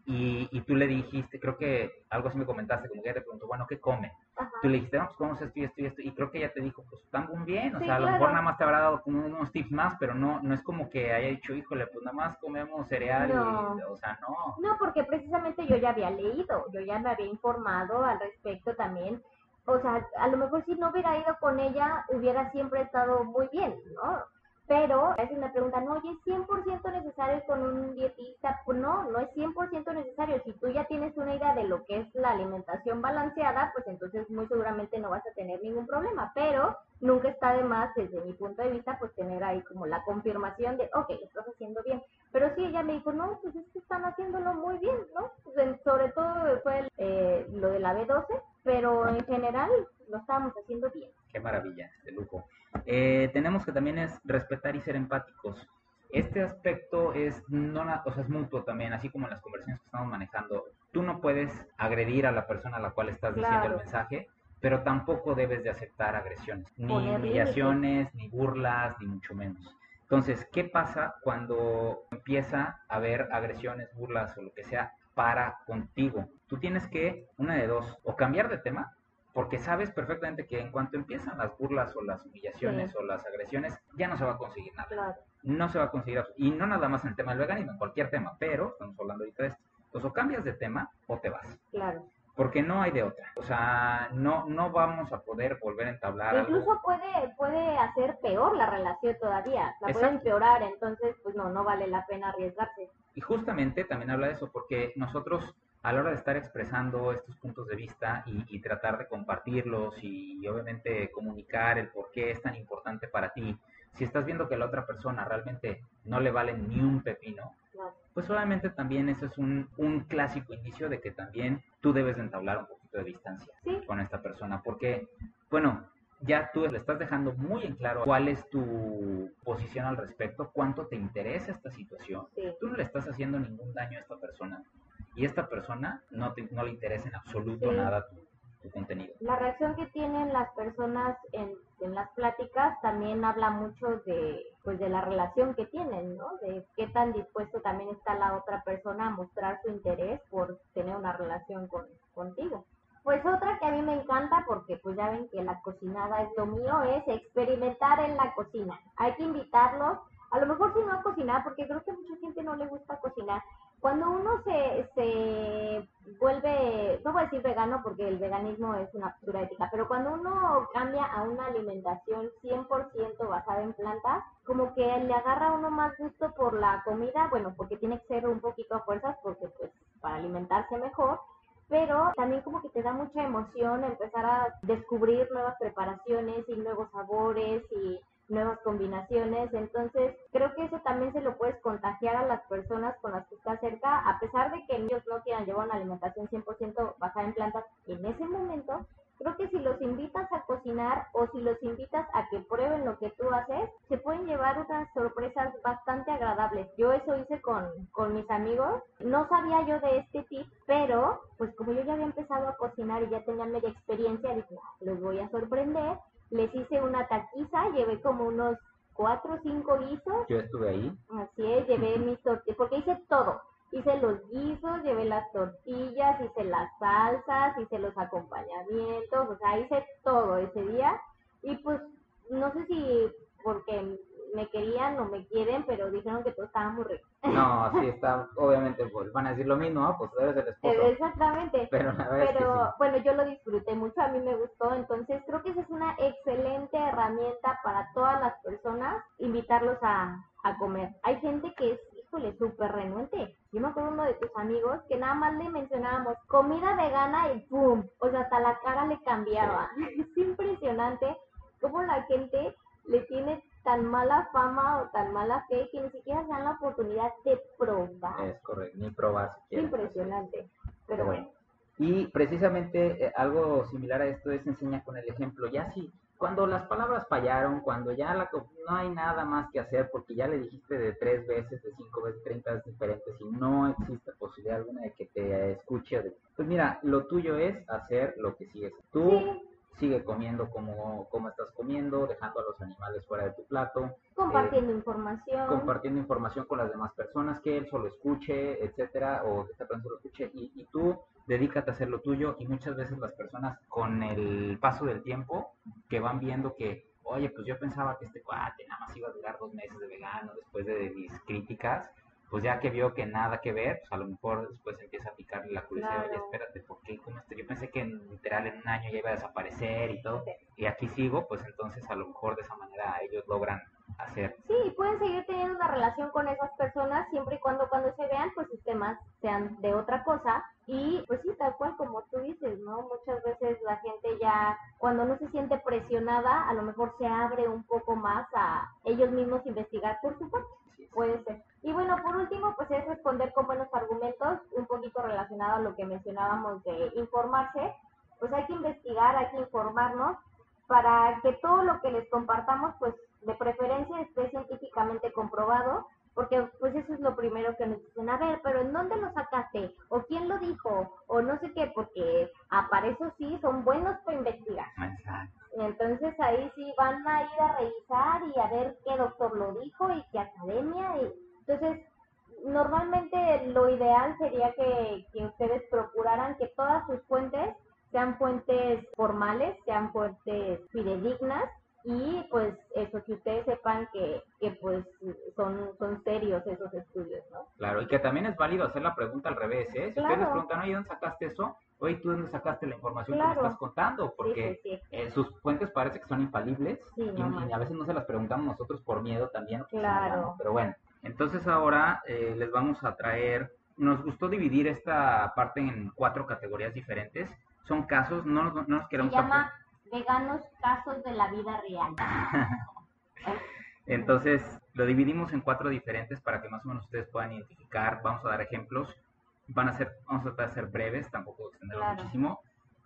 Y, y tú le dijiste, creo que algo así me comentaste, como que ella te preguntó, bueno, ¿qué come? ajá. Tú le dijiste, vamos, comemos esto y esto y esto. Y creo que ella te dijo, pues están muy bien. O Sí, sea, a lo claro. mejor nada más te habrá dado como unos tips más, pero no no es como que haya dicho, híjole, pues nada más comemos cereal. No. Y, o sea, no. No, porque precisamente yo ya había leído, yo ya me había informado al respecto también. O sea, a lo mejor si no hubiera ido con ella, hubiera siempre estado muy bien, ¿no? Pero a veces me preguntan, oye, ¿es 100% necesario con un dietista? Pues no, no es 100% necesario. Si tú ya tienes una idea de lo que es la alimentación balanceada, pues entonces muy seguramente no vas a tener ningún problema. Pero nunca está de más, desde mi punto de vista, pues tener ahí como la confirmación de, ok, lo estás haciendo bien. Pero sí, ella me dijo, no, pues es que están haciéndolo muy bien, ¿no? Pues, sobre todo fue eh, lo de la B12, pero en general lo estábamos haciendo bien. Qué maravilla, de lujo. Eh, tenemos que también es respetar y ser empáticos. Este aspecto es, no, o sea, es mutuo también, así como en las conversaciones que estamos manejando. Tú no puedes agredir a la persona a la cual estás diciendo el mensaje, pero tampoco debes de aceptar agresiones, ni humillaciones, ni burlas, ni mucho menos. Entonces, ¿qué pasa cuando empieza a haber agresiones, burlas o lo que sea para contigo? Tú tienes que, una de dos, o cambiar de tema, porque sabes perfectamente que en cuanto empiezan las burlas o las humillaciones Sí. o las agresiones, ya no se va a conseguir nada. Claro. No se va a conseguir, y no nada más en el tema del veganismo, en cualquier tema, pero estamos hablando ahorita de esto. Entonces, o cambias de tema o te vas, Claro. porque no hay de otra. O sea, no, no vamos a poder volver a entablar. Incluso puede, puede hacer peor la relación todavía, la puede empeorar, entonces pues no, no vale la pena arriesgarse. Y justamente también habla de eso, porque nosotros a la hora de estar expresando estos puntos de vista y, y tratar de compartirlos y, obviamente comunicar el por qué es tan importante para ti, si estás viendo que a la otra persona realmente no le vale ni un pepino, pues obviamente también eso es un, un clásico indicio de que también tú debes de entablar un poquito de distancia Sí. con esta persona, porque, bueno, ya tú le estás dejando muy en claro cuál es tu posición al respecto, cuánto te interesa esta situación Sí. tú no le estás haciendo ningún daño a esta persona y esta persona no, te- no le interesa en absoluto nada tu, contenido. La reacción que tienen las personas en, en las pláticas también habla mucho de pues de la relación que tienen, ¿no? De qué tan dispuesto también está la otra persona a mostrar su interés por tener una relación con, contigo. Pues otra que a mí me encanta porque pues ya ven que la cocinada es lo mío es experimentar en la cocina. Hay que invitarlos, a lo mejor si no a cocinar, porque creo que mucha gente no le gusta cocinar. Cuando uno se, se vuelve, no voy a decir vegano porque el veganismo es una postura ética, pero cuando uno cambia a una alimentación 100% basada en plantas, como que le agarra a uno más gusto por la comida, bueno, porque tiene que ser un poquito a fuerzas, porque pues para alimentarse mejor, pero también como que te da mucha emoción empezar a descubrir nuevas preparaciones y nuevos sabores y nuevas combinaciones, entonces creo que eso también se lo puedes contagiar a las personas con las que estás cerca, a pesar de que ellos no quieran llevar una alimentación 100% basada en plantas en ese momento, creo que si los invitas a cocinar o si los invitas a que prueben lo que tú haces, se pueden llevar unas sorpresas bastante agradables. Yo eso hice con, con mis amigos, no sabía yo de este tip, pero pues como yo ya había empezado a cocinar y ya tenía media experiencia, dije, "Ah, los voy a sorprender. Les hice una taquiza, llevé como unos cuatro o cinco guisos Yo estuve ahí, Así es, llevé mis tortillas, porque hice todo. Hice los guisos, llevé las tortillas, hice las salsas, hice los acompañamientos, o sea, hice todo ese día. Y pues, no sé si porque me querían o me quieren, pero dijeron que todo estaba muy rico. no, sí está, obviamente pues, van a decir lo mismo, ¿no? pues tú eres el esposo, Exactamente. pero la verdad es que Pero sí. bueno, yo lo disfruté mucho, a mí me gustó, entonces creo que esa es una excelente herramienta para todas las personas, invitarlos a, a comer. Hay gente que es, híjole, súper renuente. Yo me acuerdo uno de tus amigos que nada más le mencionábamos comida vegana y ¡pum! O sea, hasta la cara le cambiaba. Es impresionante cómo la gente le tiene tan mala fama o tan mala fe que ni siquiera se dan la oportunidad de probar. Es correcto, ni probar siquiera. impresionante. Pero bueno. Y precisamente eh, algo similar a esto es enseña con el ejemplo. Ya si Cuando las palabras fallaron, cuando ya la, no hay nada más que hacer porque ya le dijiste de tres veces, de cinco veces, treinta veces diferentes y no existe posibilidad alguna de que te escuche. Pues mira, lo tuyo es hacer lo que sigues. Tú Sí. Sigue comiendo como, como estás comiendo, dejando a los animales fuera de tu plato, Compartiendo información. compartiendo información con las demás personas, que él solo escuche, etcétera, o que esta persona solo escuche, y, y tú dedícate a hacer lo tuyo, y muchas veces las personas con el paso del tiempo, que van viendo que, oye, pues yo pensaba que este cuate nada más iba a durar dos meses de vegano después de mis críticas, pues ya que vio que nada que ver, pues a lo mejor después empieza a picarle la curiosidad, oye, Claro. espérate, ¿por qué? ¿Cómo esto? Yo pensé que en, literal en un año ya iba a desaparecer y todo, Sí. y aquí sigo, pues entonces a lo mejor de esa manera ellos logran hacer Sí, pueden seguir teniendo una relación con esas personas siempre y cuando cuando se vean, pues sus temas sean de otra cosa. Y pues sí, tal cual como tú dices, ¿no? Muchas veces la gente ya, cuando no se siente presionada, a lo mejor se abre un poco más a ellos mismos investigar por su cuenta. Puede ser. Y bueno, por último, pues es responder con buenos argumentos, un poquito relacionado a lo que mencionábamos de informarse. Pues hay que investigar, hay que informarnos para que todo lo que les compartamos, pues de preferencia esté científicamente comprobado, porque pues eso es lo primero que nos dicen, a ver, pero ¿en dónde lo sacaste? ¿O quién lo dijo? O no sé qué, porque para eso sí son buenos para investigar. Exacto. Entonces ahí sí van a ir a revisar y a ver qué doctor lo dijo y qué academia. Y... Entonces, normalmente lo ideal sería que, que ustedes procuraran que todas sus fuentes sean fuentes formales, sean fuentes fidedignas y pues eso, que ustedes sepan que, que pues son, son serios esos estudios, ¿no? Claro, y que también es válido hacer la pregunta al revés, ¿eh? Si ustedes preguntan, oye, ¿dónde sacaste eso? Oye, ¿tú dónde sacaste la información que me estás contando? Porque sí, sí. eh, sus fuentes parece que son infalibles y, no y manches. a veces no se las preguntamos nosotros por miedo también. pues, Claro. ¿no? Pero bueno, entonces ahora eh, les vamos a traer, nos gustó dividir esta parte en cuatro categorías diferentes. Son casos, no, nos- no nos Se queremos... llama Veganos Casos de la Vida Real. Entonces, lo dividimos en cuatro diferentes para que más o menos ustedes puedan identificar. Vamos a dar ejemplos. Van a ser, vamos a tratar de ser breves, tampoco extenderlo Claro. muchísimo.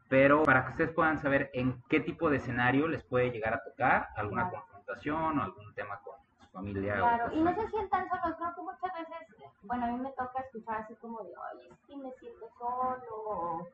Pero para que ustedes puedan saber en qué tipo de escenario les puede llegar a tocar alguna confrontación o algún tema con familia. Claro, y no se sientan solos, creo que muchas veces, bueno, a mí me toca escuchar así como de, oye, es que me siento solo, o,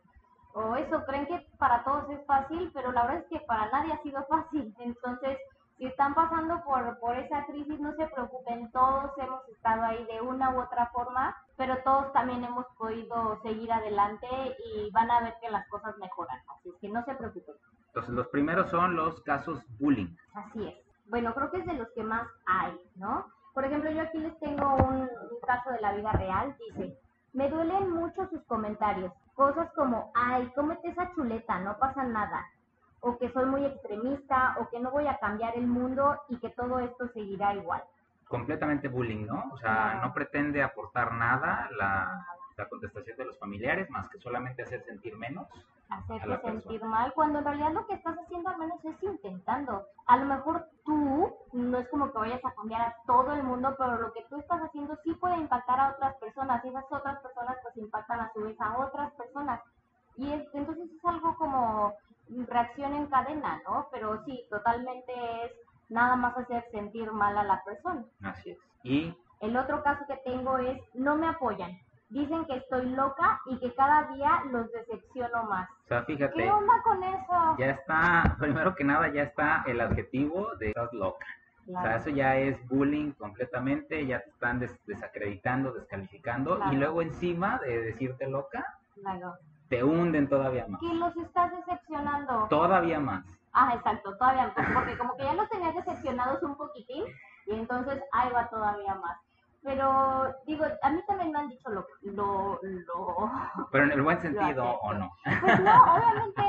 o eso, creen que para todos es fácil, pero la verdad es que para nadie ha sido fácil, entonces, si están pasando por, por esa crisis, no se preocupen, todos hemos estado ahí de una u otra forma, pero todos también hemos podido seguir adelante y van a ver que las cosas mejoran, así es que no se preocupen. Entonces, los primeros son los casos bullying. Así es. Bueno, creo que es de los que más hay, ¿no? Por ejemplo, yo aquí les tengo un, un caso de la vida real. Dice, me duelen mucho sus comentarios. Cosas como, ay, cómete esa chuleta, no pasa nada. O que soy muy extremista, o que no voy a cambiar el mundo y que todo esto seguirá igual. Completamente bullying, ¿no? O sea, no pretende aportar nada la, la contestación de los familiares, más que solamente hacer sentir menos. A hacerte la sentir persona. mal, cuando en realidad lo que estás haciendo al menos es intentando. A lo mejor tú, no es como que vayas a cambiar a todo el mundo, pero lo que tú estás haciendo sí puede impactar a otras personas y esas otras personas pues impactan a su vez a otras personas. Y es- entonces es algo como reacción en cadena, ¿no? Pero sí, totalmente es nada más hacer sentir mal a la persona. Así es. Y El otro caso que tengo es no me apoyan. Dicen que estoy loca y que cada día los decepciono más. O sea, fíjate, ¿Qué onda con eso? ya está, primero que nada, ya está el adjetivo de estás loca. O sea, eso ya es bullying completamente, ya te están des- desacreditando, descalificando, Claro. y luego encima de decirte loca, Claro. te hunden todavía más. Que los estás decepcionando. Todavía más. Ah, exacto, todavía más. Porque como que ya los tenías decepcionados un poquitín y entonces ahí va todavía más. Pero digo, a mí también me han dicho lo, lo, lo, Pero en el buen sentido. ¿o no? Pues no, obviamente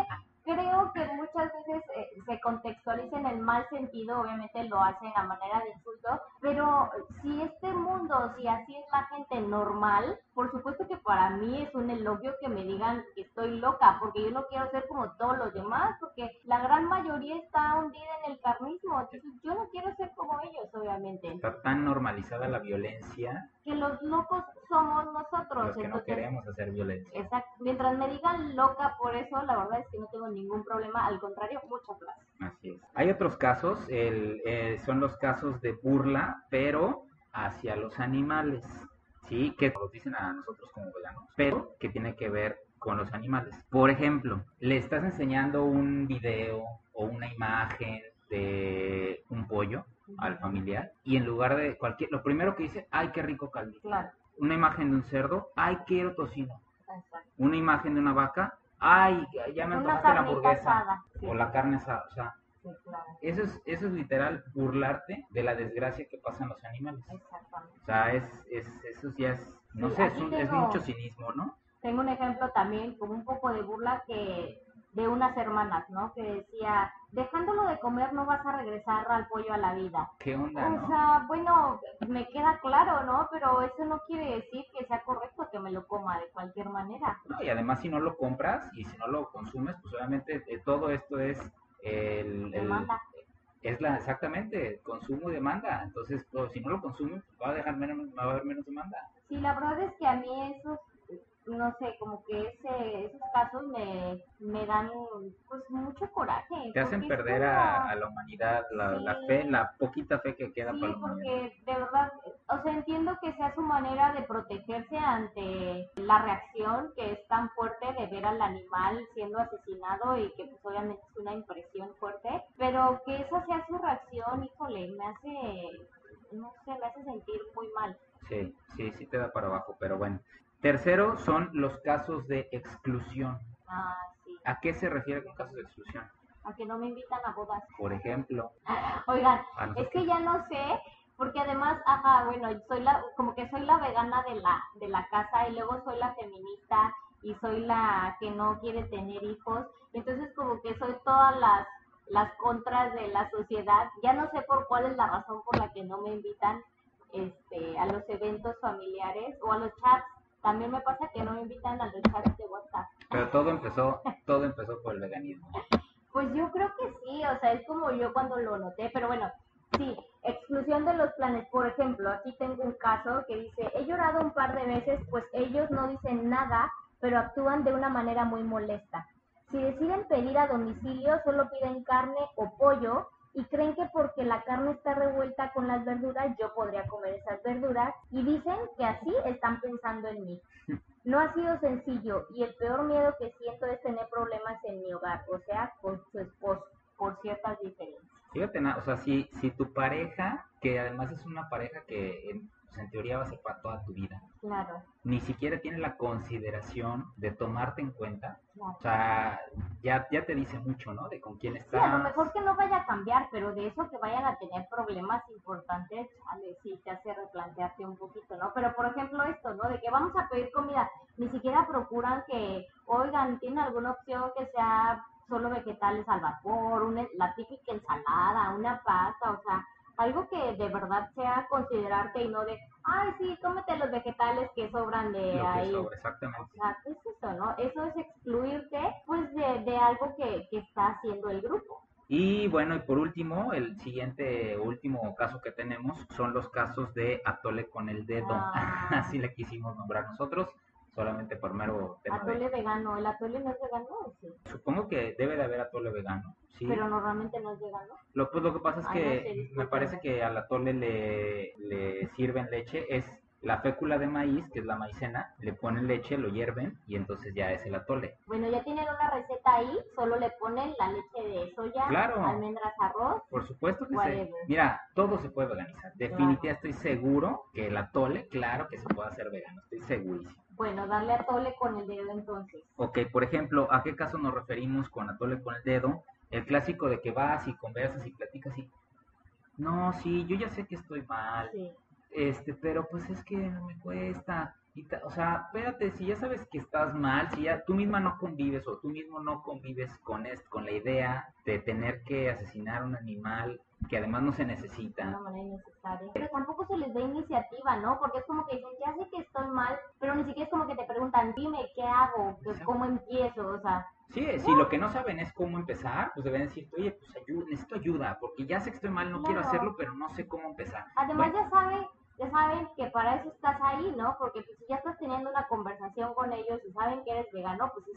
creo que muchas veces eh, se contextualiza en el mal sentido, obviamente lo hacen a manera de insulto, pero si este mundo, si así es la gente normal, por supuesto que para mí es un elogio que me digan que estoy loca, porque yo no quiero ser como todos los demás, porque la gran mayoría está hundida en el carnismo, entonces yo no quiero ser como ellos, obviamente. Está tan normalizada la violencia Que los locos somos nosotros. Los que no entonces, queremos hacer violencia. Exacto. Mientras me digan loca por eso, la verdad es que no tengo ningún problema. Al contrario, muchas gracias. Así es. Hay otros casos, el, eh, son los casos de burla, pero hacia los animales, ¿sí? Que nos dicen a nosotros como veganos, pero que tiene que ver con los animales. Por ejemplo, le estás enseñando un video o una imagen de un pollo al familiar y en lugar de cualquier, lo primero que dice, ay, qué rico caldito. Claro. Una imagen de un cerdo, ay, quiero tocino. Exacto. Una imagen de una vaca, ay, ya me antojaste la hamburguesa. Sí, o la carne asada, o sea, sí, claro. eso es, eso es literal burlarte de la desgracia que pasan los animales. Exactamente. O sea, es, es, eso ya es, no Sí, sé, es, un- es mucho cinismo, ¿no? Tengo un ejemplo también como un poco de burla que de unas hermanas, ¿no? Que decía, dejándolo de comer no vas a regresar al pollo a la vida. ¿Qué onda, O no? sea, bueno, me queda claro, ¿no? Pero eso no quiere decir que sea correcto que me lo coma de cualquier manera. No, y además si no lo compras y si no lo consumes, pues obviamente eh, todo esto es el, el- Demanda. es la exactamente consumo y demanda. Entonces, pues, si no lo consumes, pues, va a dejar menos, va a haber menos demanda. Sí, la verdad es que a mí esos, no sé, como que ese, esos casos me, me dan pues mucho coraje. Te hacen perder a, como- a la humanidad, la, fe, la poquita fe que queda Sí, para la humanidad. porque de verdad, o sea, entiendo que sea su manera de protegerse ante la reacción que es tan fuerte de ver al animal siendo asesinado y que pues obviamente es una impresión fuerte, pero que esa sea su reacción, híjole, me hace, no sé, me hace sentir muy mal. Sí, sí, sí te da para abajo, pero bueno. Tercero son los casos de exclusión. Ah, sí, ¿A qué se refiere con casos de exclusión? a que no me invitan a bodas. Por ejemplo, Oigan, es que ya no sé, porque además, ajá, bueno, soy la, como que soy la vegana de la, de la casa y luego soy la feminista y soy la que no quiere tener hijos, entonces como que soy todas las, las contras de la sociedad, ya no sé por cuál es la razón por la que no me invitan este, a los eventos familiares o a los chats, también me pasa que no me invitan a los chats de WhatsApp. pero todo empezó, todo empezó por el veganismo. Pues yo creo que sí, o sea, es como yo cuando lo noté, pero bueno, sí, exclusión de los planes. Por ejemplo, aquí tengo un caso que dice, he llorado un par de veces, pues ellos no dicen nada, pero actúan de una manera muy molesta. Si deciden pedir a domicilio, solo piden carne o pollo y creen que porque la carne está revuelta con las verduras, yo podría comer esas verduras y dicen que así están pensando en mí. No ha sido sencillo y el peor miedo que siento es tener problemas en mi hogar, o sea, con su esposo, por ciertas diferencias. Fíjate, o sea, si, si tu pareja, que además es una pareja que pues, en teoría va a ser para toda tu vida, Claro, ni siquiera tiene la consideración de tomarte en cuenta, claro. o sea, ya, ya te dice mucho, ¿no? De con quién Sí, estás. a lo mejor que no vaya a cambiar, pero de eso que vayan a tener problemas importantes, chale, sí te hace replantearte un poquito, ¿no? Pero por ejemplo esto, ¿no? De que vamos a pedir comida, ni siquiera procuran que, oigan, ¿tienen alguna opción que sea solo vegetales al vapor, una, la típica ensalada, una pasta, o sea, algo que de verdad sea considerarte y no de, ay, sí, cómete los vegetales que sobran de Lo que ahí. sobra, exactamente. O sea, ¿qué es eso, no? Eso es excluirte, pues, de, de algo que, que está haciendo el grupo. Y bueno, y por último, el siguiente último caso que tenemos son los casos de atole con el dedo. Ah. Así le quisimos nombrar nosotros, solamente por mero tema de- Atole vegano, ¿el atole no es vegano? ¿O Sí, Supongo que debe de haber atole vegano, sí. pero normalmente no es vegano. Lo, pues lo que pasa es Ay, que no sé, me parece que al atole le, le sirven leche, es la fécula de maíz, que es la maicena, le ponen leche, lo hierven y entonces ya es el atole. Bueno, ya tienen una receta ahí, solo le ponen la leche de soya, Claro. almendras, arroz. Por supuesto que sí. Mira, todo se puede veganizar. Definitivamente estoy seguro que el atole, claro que se puede hacer vegano, estoy segurísimo. Bueno, darle atole con el dedo entonces. Ok, por ejemplo, ¿a qué caso nos referimos con atole con el dedo? El clásico de que vas y conversas y platicas y... No, sí, yo ya sé que estoy mal, Sí. este, pero pues es que no me cuesta. Y o sea, espérate, si ya sabes que estás mal, si ya tú misma no convives o tú mismo no convives con, con la idea de tener que asesinar a un animal que además no se de necesita. una manera innecesaria. Pero tampoco se les da iniciativa, ¿no? Porque es como que dicen, ya sé que estoy mal, pero ni siquiera es como que te preguntan, dime, ¿qué hago? ¿Cómo empiezo? O sea, Sí, si lo que no saben es cómo empezar, pues deben decir, oye, pues ayuda, necesito ayuda, porque ya sé que estoy mal, no quiero Claro. hacerlo, pero no sé cómo empezar. además Bueno, ya sabe ya saben que para eso estás ahí, ¿no? Porque pues, si ya estás teniendo una conversación con ellos y saben que eres vegano, pues es,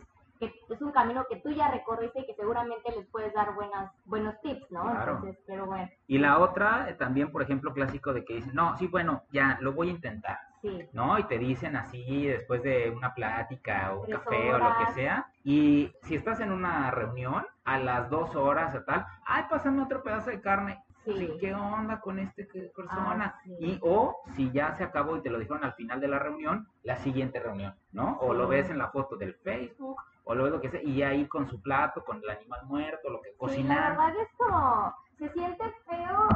que es un camino que tú ya recorriste y que seguramente les puedes dar buenas, buenos tips, ¿no? Claro. Entonces, pero bueno, Y la otra, eh, también, por ejemplo, clásico de que dicen, no, sí, bueno, ya, lo voy a intentar. sí. ¿no? Y te dicen así después de una plática o un café o lo que sea. Y si estás en una reunión, a las dos horas o tal, ay, pásame otro pedazo de carne. Sí. Sí, ¿Qué onda con este que- persona? Ah, sí. Y o si ya se acabó y te lo dijeron al final de la reunión, la siguiente reunión, ¿no? O lo ves en la foto del Facebook, o lo lo que sea, y ahí con su plato, con el animal muerto, lo que Sí, la cocinan. verdad es como, se siente feo,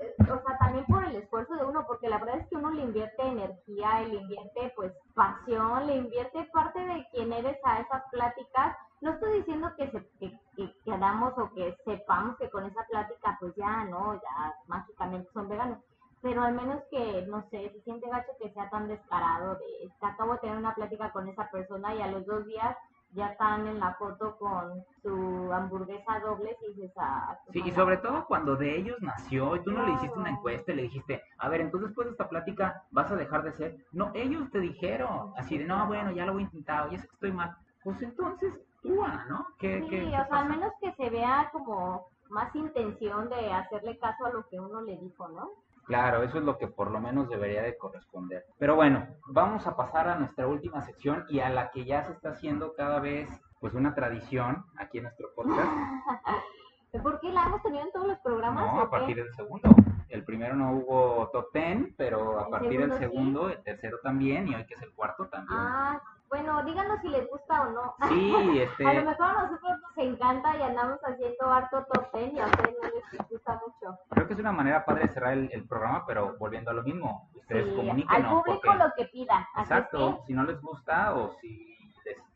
eh, o sea, también por el esfuerzo de uno, porque la verdad es que uno le invierte energía, le invierte pues pasión, le invierte parte de quien eres a esas pláticas. No estoy diciendo que, se, que, que queramos o que sepamos que con esa plática pues ya, no, ya mágicamente son veganos. Pero al menos que, no sé, se siente gacho que sea tan descarado de, que acabo de tener una plática con esa persona y a los dos días ya están en la foto con su hamburguesa doble y dices, pues, Sí, y sobre todo cuando de ellos nació y tú no le hiciste una encuesta y le dijiste, a ver, entonces después de esta plática vas a dejar de ser. No, ellos te dijeron, así de, no, bueno, ya lo voy a intentar, ya sé que estoy mal. Pues entonces, actúa, ¿no? ¿Qué, Sí, qué o sea, pasa? al menos que se vea como más intención de hacerle caso a lo que uno le dijo, ¿no? Claro, eso es lo que por lo menos debería de corresponder. Pero bueno, vamos a pasar a nuestra última sección y a la que ya se está haciendo cada vez pues una tradición aquí en nuestro podcast. ¿Por qué la hemos tenido en todos los programas? No, a partir del segundo. El primero no hubo top ten, pero a ¿El partir del segundo sí? el tercero también y hoy que es el cuarto también. Ah, bueno, díganos si les gusta o no. Sí, A lo este, mejor a nosotros nos encanta y andamos haciendo harto top ten y a ustedes no les gusta mucho. creo que es una manera padre de cerrar el, el programa, pero volviendo a lo mismo, ustedes Sí, al comuníquenos. público porque- lo que pida. Exacto, es si no les gusta o si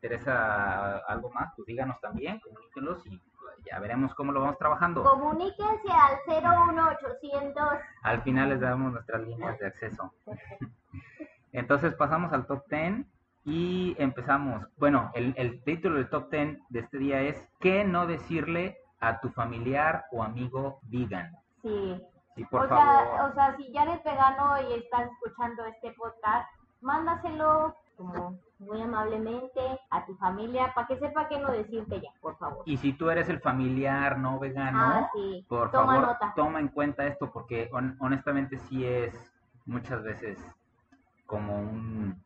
interesa algo más, pues díganos también, comuníquenlos y ya veremos cómo lo vamos trabajando. comuníquense al 01800. Al final les damos nuestras líneas de acceso. Entonces pasamos al top 10 y empezamos. Bueno, el, el título del top 10 de este día es ¿Qué no decirle a tu familiar o amigo vegan? Sí. Sí, por o favor. sea, o sea, si ya eres vegano y estás escuchando este podcast, mándaselo como muy amablemente a tu familia para que sepa qué no decirte ya, por favor. Y si tú eres el familiar no vegano, ah, sí. Por Toma favor, nota. toma en cuenta esto porque hon- honestamente sí es muchas veces como un...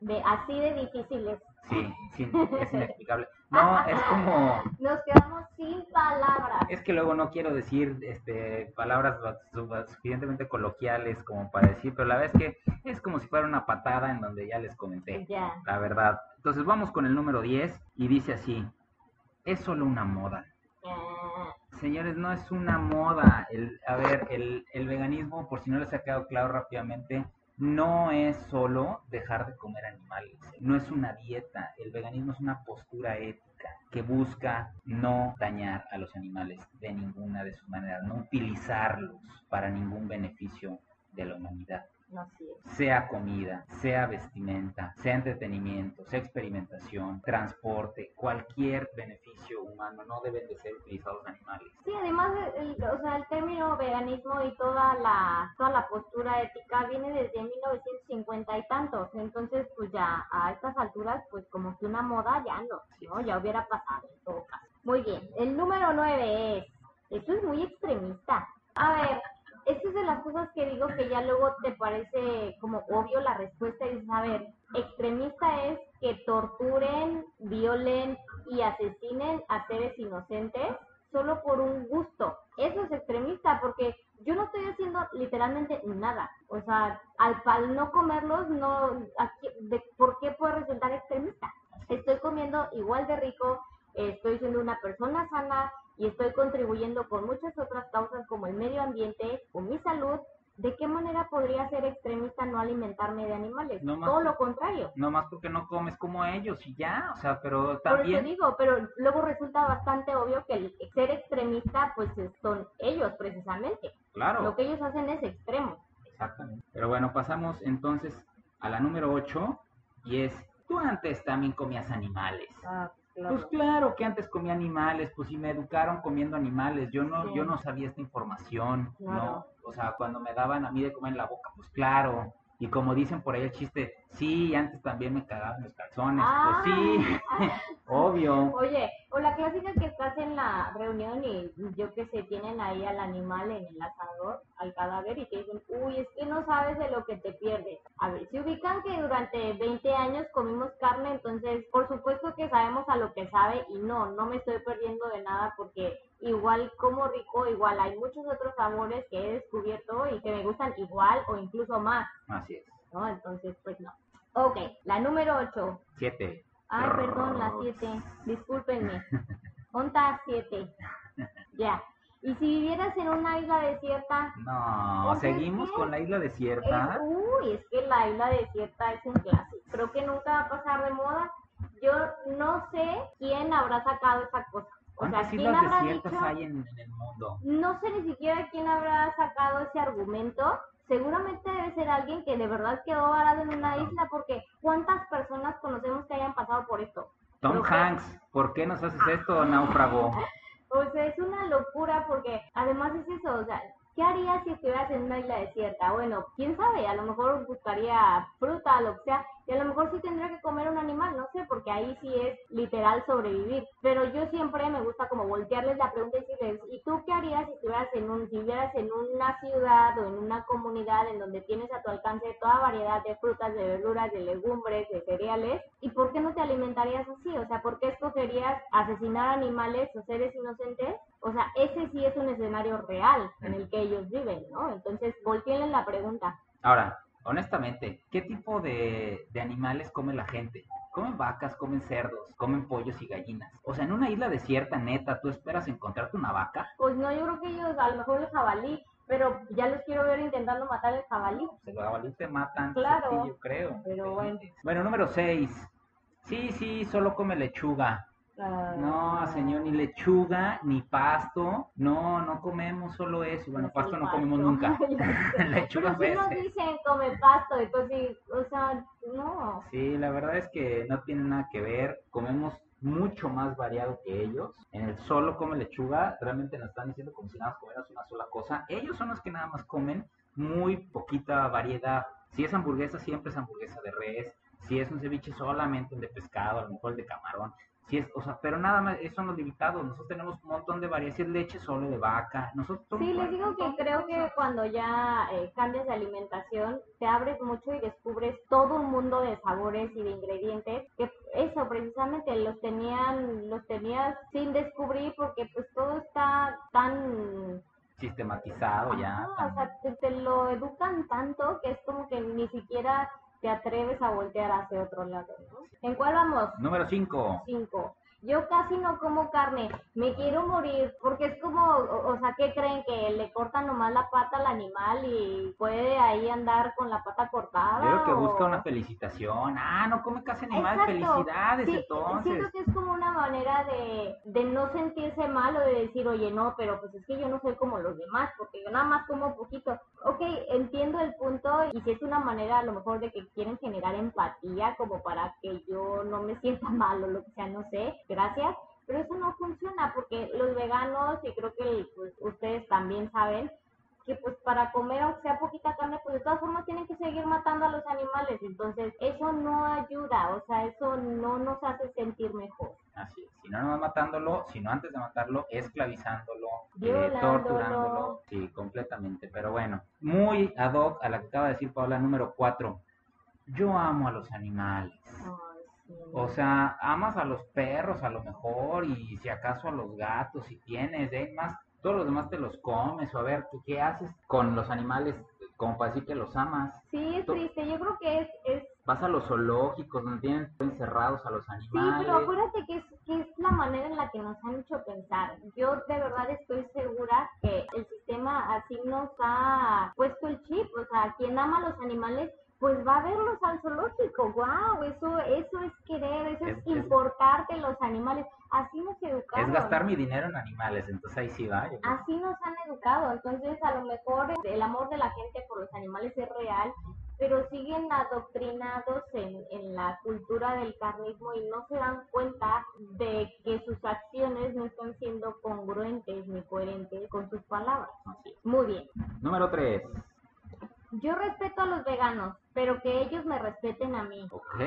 De, así de difíciles. Sí, sí, es inexplicable. No, es como... Nos quedamos sin palabras. Es que luego no quiero decir este, palabras suficientemente coloquiales como para decir, pero la verdad es que es como si fuera una patada en donde ya les comenté, Ya. la verdad. Entonces vamos con el número 10 y dice así, es solo una moda. Señores, no es una moda. El, a ver, el, el veganismo, por si no les ha quedado claro rápidamente, no es solo dejar de comer animales. No es una dieta. El veganismo es una postura ética que busca no dañar a los animales de ninguna de sus maneras, no utilizarlos para ningún beneficio de la humanidad no sea comida, sea vestimenta, sea entretenimiento, sea experimentación, transporte, cualquier beneficio humano, no deben de ser utilizados animales. Sí, además, el, o sea, el término veganismo y toda la, toda la postura ética viene desde 1950 y tantos. Entonces, pues ya a estas alturas, pues como que una moda ya no, ¿no? Ya hubiera pasado en todo caso. Muy bien, el número 9 es, esto es muy extremista. A ver, esta es de las cosas que digo que ya luego te parece como obvio la respuesta y dices, a ver, extremista es que torturen, violen y asesinen a seres inocentes solo por un gusto. Eso es extremista porque yo no estoy haciendo literalmente nada. O sea, al, al no comerlos, no, aquí- de, ¿por qué puede resultar extremista? Estoy comiendo igual de rico, estoy siendo una persona sana y estoy contribuyendo con muchas otras causas como el medio ambiente, con mi salud. ¿De qué manera podría ser extremista no alimentarme de animales? No más Todo lo contrario. No más porque no comes como ellos y ya, o sea, pero Por eso también... digo, pero luego resulta bastante obvio que el ser extremista, pues es- son ellos precisamente. Claro, Lo que ellos hacen es extremo. exactamente. Pero bueno, pasamos entonces a la número 8 y es, tú antes también comías animales. Ah, claro. Pues claro que antes comía animales, pues si me educaron comiendo animales, yo no, Sí. yo no sabía esta información, ¿no? O sea, cuando me daban a mí de comer en la boca, pues claro. Y como dicen por ahí el chiste, sí, antes también me cagaban los calzones, Ah. pues sí, obvio. Oye, o la clásica que estás en la reunión y yo que sé, tienen ahí al animal en el asador, al cadáver, y te dicen, uy, es que no sabes de lo que te pierdes. A ver, se ubican que durante 20 años comimos carne, entonces por supuesto que sabemos a lo que sabe y no, no me estoy perdiendo de nada porque igual como rico, igual hay muchos otros sabores que he descubierto y que me gustan igual o incluso más, Así es. ¿No? Entonces, pues no. Ok, la número 8. Siete. Ay, perdón, la 7. Discúlpenme. Onta 7. Ya. Y si vivieras en una isla desierta, No, seguimos con la isla es, desierta. uy, es que la isla desierta es un clásico. Creo que nunca va a pasar de moda. Yo no sé quién habrá sacado esa cosa. O sea, ¿Cuántas quién islas habrá desiertas dicho, hay en, en el mundo? no sé ni siquiera quién habrá sacado ese argumento. Seguramente debe ser alguien que de verdad quedó varado en una isla, porque ¿cuántas personas conocemos que hayan pasado por esto? Tom Creo que- Hanks, ¿por qué nos haces esto, náufrago? O sea, es una locura porque además es eso, o sea, ¿qué harías si estuvieras en una isla desierta? Bueno, quién sabe, a lo mejor buscaría fruta, lo que sea, y a lo mejor sí tendría que comer un animal, no sé, porque ahí sí es literal sobrevivir. Pero yo siempre me gusta como voltearles la pregunta y decirles, ¿y tú qué harías si estuvieras en un, en una ciudad o en una comunidad en donde tienes a tu alcance toda variedad de frutas, de verduras, de legumbres, de cereales? ¿Y por qué no te alimentarías así? O sea, ¿por qué escogerías asesinar animales o seres inocentes? O sea, ese sí es un escenario real en el que ellos viven, ¿no? Entonces, volteenle la pregunta. Ahora, honestamente, ¿qué tipo de, de animales come la gente? Comen vacas, comen cerdos, comen pollos y gallinas. O sea, en una isla desierta, neta, ¿tú esperas encontrarte una vaca? Pues no, yo creo que ellos, a lo mejor el jabalí, pero ya los quiero ver intentando matar el jabalí. Se los jabalíes te matan, Claro, sí, yo creo. pero bueno. Bueno, número 6. Sí, sí, solo come lechuga. Ah, No, señor, ni lechuga, ni pasto. No, no comemos solo eso. Bueno, pues pasto no comemos nunca. lechuga Pero si nos dicen come pasto, entonces, o sea, no. Sí, la verdad es que no tiene nada que ver. Comemos mucho más variado que ellos. En el solo come lechuga, realmente nos están diciendo como si nada más comieras una sola cosa. Ellos son los que nada más comen muy poquita variedad. Si es hamburguesa, siempre es hamburguesa de res. Si es un ceviche, solamente el de pescado, a lo mejor el de camarón. Si es, o sea, pero nada más, esos son los limitados. Nosotros tenemos un montón de variedades. Si es leche, solo de vaca. Nosotros Sí, les digo que creo que cuando ya eh, cambias de alimentación, te abres mucho y descubres todo un mundo de sabores y de ingredientes que eso precisamente los tenían, los tenías sin descubrir porque pues todo está tan sistematizado ya. O sea, te, te lo educan tanto que es como que ni siquiera te atreves a voltear hacia otro lado, ¿no? ¿En cuál vamos? Número 5. Cinco. Yo casi no como carne, me quiero morir, porque es como, o, o sea, ¿qué creen? Que le cortan nomás la pata al animal y puede ahí andar con la pata cortada. Creo que busca una felicitación. Ah, no come casi animal. Exacto. Felicidades, Sí, entonces. Siento que es como una manera de, de no sentirse mal o de decir, oye, no, pero pues es que yo no soy como los demás, porque yo nada más como poquito. Ok, entiendo el punto y si es una manera a lo mejor de que quieren generar empatía como para que yo no me sienta mal o lo que sea, no sé, gracias. Pero eso no funciona porque los veganos, y creo que pues, ustedes también saben, que pues para comer aunque sea poquita carne, pues de todas formas tienen que seguir matando a los animales. Entonces eso no ayuda, o sea, eso no nos hace sentir mejor. Así es. Si no, no matándolo, sino antes de matarlo, esclavizándolo, eh, torturándolo. Sí, completamente. Pero bueno, muy ad hoc a la que acaba de decir Paola, número 4. Yo amo a los animales. Ay, sí. O sea, amas a los perros a lo mejor y si acaso a los gatos, si tienes, ¿eh? más todos los demás te los comes o a ver, ¿qué, qué haces con los animales como para decir que los amas? Sí, es triste, yo creo que es, es Vas a los zoológicos donde tienen encerrados a los Sí, animales. pero acuérdate que es, que es la manera en la que nos han hecho pensar. Yo de verdad estoy segura que el sistema así nos ha puesto el chip. O sea, quien ama a los animales, pues va a verlos al zoológico. ¡Wow! Eso, eso es querer, eso es, Es- es- importarte los animales. Así nos educaron. Es gastar mi dinero en animales, entonces ahí sí va. Así nos han educado. Entonces, a lo mejor el amor de la gente por los animales es real. pero siguen adoctrinados en, en la cultura del carnismo y no se dan cuenta de que sus acciones no están siendo congruentes ni coherentes con sus palabras. Muy bien. Número 3. Yo respeto a los veganos, pero que ellos me respeten a mí. Ok.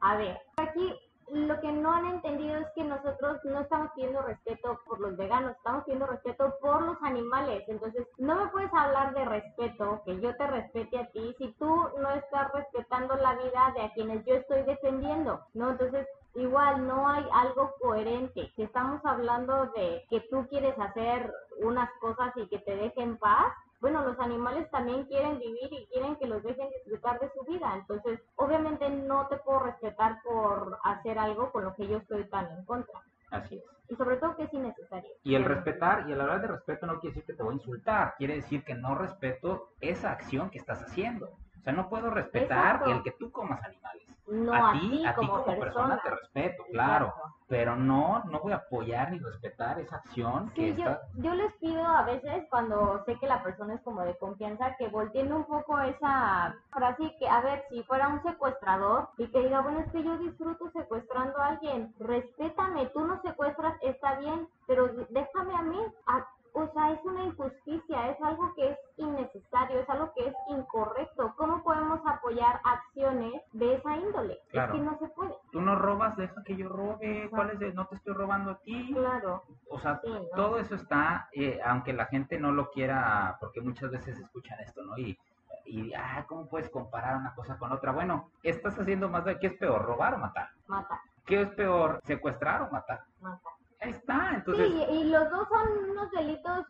A ver, aquí lo que no han entendido es que nosotros no estamos pidiendo respeto por los veganos, estamos pidiendo respeto por los animales. Entonces, no me puedes hablar de respeto, que yo te respete a ti, si tú no estás respetando la vida de a quienes yo estoy defendiendo, ¿no? Entonces, igual no hay algo coherente. Si estamos hablando de que tú quieres hacer unas cosas y que te dejen paz, bueno, los animales también quieren vivir y quieren que los dejen disfrutar de su vida. Entonces, obviamente no te puedo respetar por hacer algo con lo que yo estoy tan en contra. Así es. Y sobre todo que es innecesario. Y el respetar, y al hablar de respeto no quiere decir que te voy a insultar, quiere decir que no respeto esa acción que estás haciendo. Sea, no puedo respetar Exacto. el que tú comas animales. No a ti, a ti como, como persona te respeto, claro, pero no, no voy a apoyar ni respetar esa acción que Sí, yo, está... yo les pido a veces cuando sé que la persona es como de confianza que volteen un poco esa frase que, a ver, si fuera un secuestrador y que diga, bueno, es que yo disfruto secuestrando a alguien, respétame, tú no secuestras, está bien, pero déjame a mí. A- o sea, es una injusticia, es algo que es innecesario, es algo que es incorrecto. ¿Cómo podemos apoyar acciones de esa índole? Claro. Es que no se puede. Tú no robas, deja que yo robe, ¿cuál es el- No te estoy robando a ti. Claro. O sea, Sí, ¿no? todo eso está, eh, aunque la gente no lo quiera, porque muchas veces escuchan esto, ¿no? Y, y ah, ¿cómo puedes comparar una cosa con otra? Bueno, estás haciendo más de, ¿qué es peor, robar o matar? Mata, ¿Qué es peor, secuestrar o matar? mata. Ahí está, entonces, Sí, y los dos son unos delitos,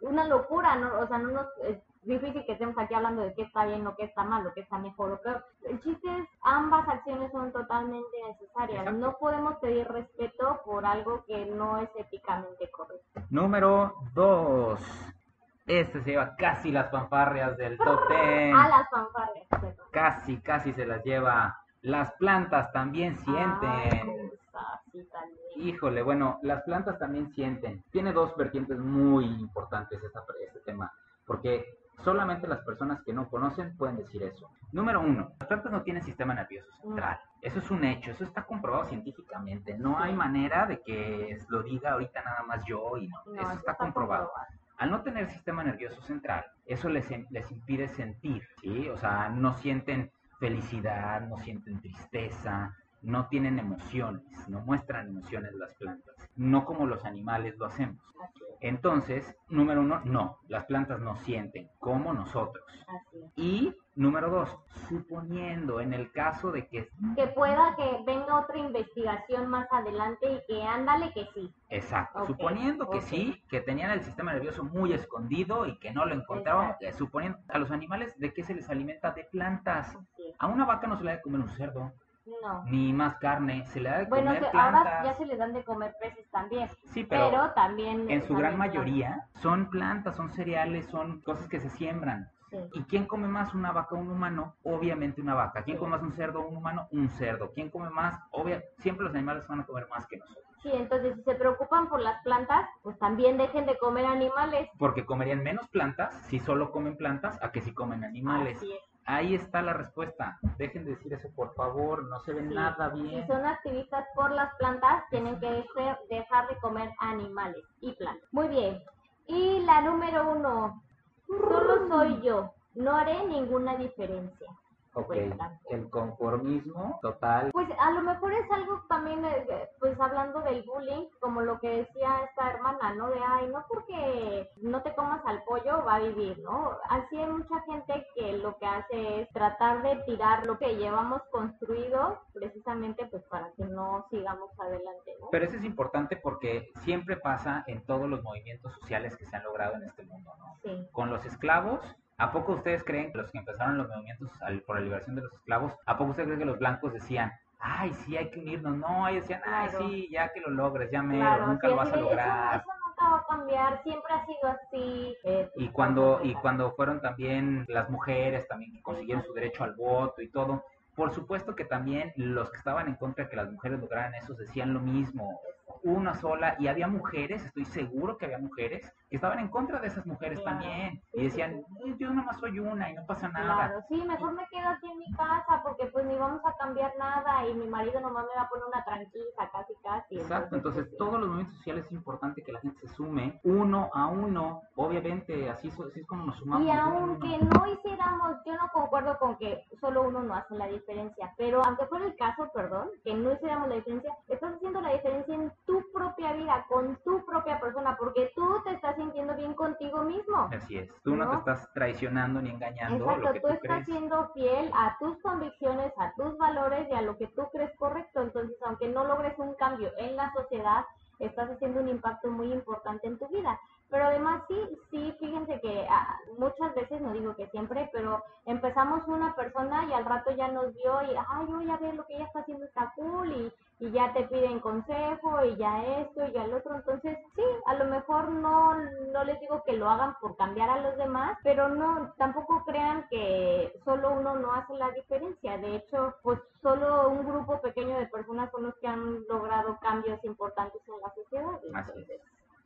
una locura, ¿no? O sea, no nos, es difícil que estemos aquí hablando de qué está bien o qué está mal o qué está mejor o peor. El chiste es, ambas acciones son totalmente necesarias. Exacto. No podemos pedir respeto por algo que no es éticamente correcto. número dos. Este se lleva casi las fanfarrias del top ten. A las fanfarrias. perdón. Casi, casi se las lleva. Las plantas también sienten. Cosa, sí. Híjole, bueno, las plantas también sienten. Tiene dos vertientes muy importantes esta, este tema, porque solamente las personas que no conocen pueden decir eso. Número uno, las plantas no tienen sistema nervioso central. Eso es un hecho, eso está comprobado científicamente. No hay manera de que lo diga ahorita nada más yo y no. No, eso está comprobado. Al no tener sistema nervioso central, eso les, les impide sentir, ¿sí? O sea, no sienten felicidad, no sienten tristeza, no tienen emociones, no muestran emociones las plantas, no como los animales lo hacemos. Entonces, número uno, no, las plantas no sienten como nosotros. Y número dos, suponiendo en el caso de que, Que pueda que venga otra investigación más adelante y que ándale que sí. exacto, suponiendo que sí, que tenían el sistema nervioso muy escondido y que no lo encontraban, eh, suponiendo a los animales de qué se les alimenta de plantas. A una vaca no se le da de comer un cerdo, No. ni más carne, se le da de Bueno, comer se- plantas. ahora ya se les dan de comer peces también, Sí, pero, pero, también... en su gran mayoría son plantas, son cereales, son cosas que se siembran. Sí. ¿Y quién come más una vaca o un humano? Obviamente una vaca. ¿Quién Sí. come más un cerdo o un humano? Un cerdo. ¿Quién come más? Obvia, siempre los animales van a comer más que nosotros. Sí, entonces si se preocupan por las plantas, pues también dejen de comer animales. Porque comerían menos plantas si solo comen plantas a que si comen animales. Así es. Ahí está la respuesta. Dejen de decir eso, por favor. No se ve Sí. nada Si bien. son activistas por las plantas, tienen que dejar de comer animales y plantas. Muy bien. Y la número uno, solo soy yo. No haré ninguna diferencia. Ok. El conformismo total. Pues a lo mejor es algo también, eh, eh, pues hablando del bullying, como lo que decía esta hermana, ¿no? De, ay, no porque no te comas al pollo va a vivir, ¿no? Así hay mucha gente que lo que hace es tratar de tirar lo que llevamos construido precisamente pues para que no sigamos adelante, ¿no? Pero eso es importante porque siempre pasa en todos los movimientos sociales que se han logrado en este mundo, ¿no? Sí, Con los esclavos, ¿a poco ustedes creen que los que empezaron los movimientos por la liberación de los esclavos, ¿a poco ustedes creen que los blancos decían, ay, sí, hay que unirnos? No, ellos decían, ay, Claro. sí, ya que lo logres, ya claro, nunca sí, lo vas a lograr. Eso, eso nunca va a cambiar, siempre ha sido así. eh, Y cuando, y cuando fueron también las mujeres también que consiguieron su derecho al voto y todo, Por supuesto que también los que estaban en contra de que las mujeres lograran eso decían lo mismo, una sola, y había mujeres, estoy seguro que había mujeres, que estaban en contra de esas mujeres Claro, también, sí, y decían, "Eh, yo nomás soy una y no pasa nada. Claro, sí, mejor me quedo aquí en mi casa porque pues ni vamos a cambiar nada y mi marido nomás me va a poner una tranquila casi casi. Exacto, entonces pues, sí. todos los movimientos sociales es importante que la gente se sume uno a uno, obviamente así, así es como nos sumamos. Y aunque no hiciéramos, yo no concuerdo con que solo uno no hace la diferencia, pero aunque fuera el caso, perdón, que no hiciéramos la diferencia, estás haciendo la diferencia en tu propia vida, con tu propia persona, porque tú te estás sintiendo bien contigo mismo. Así es, tú no, te ¿no? estás traicionando ni engañando lo Exacto, que tú tú estás crees. siendo fiel a tus convicciones, a tus valores y a lo que tú crees correcto. Entonces, aunque no logres un cambio en la sociedad, estás haciendo un impacto muy importante en tu vida. Pero además sí, sí, fíjense que ah, muchas veces, no digo que siempre, pero empezamos una persona y al rato ya nos vio y, ay, yo ya ver lo que ella está haciendo está cool y, y ya te piden consejo y ya esto y ya lo otro. Entonces, sí, a lo mejor no, no les digo que lo hagan por cambiar a los demás, pero no, tampoco crean que solo uno no hace la diferencia. De hecho, pues solo un grupo pequeño de personas son los que han logrado cambios importantes en la sociedad. Así es.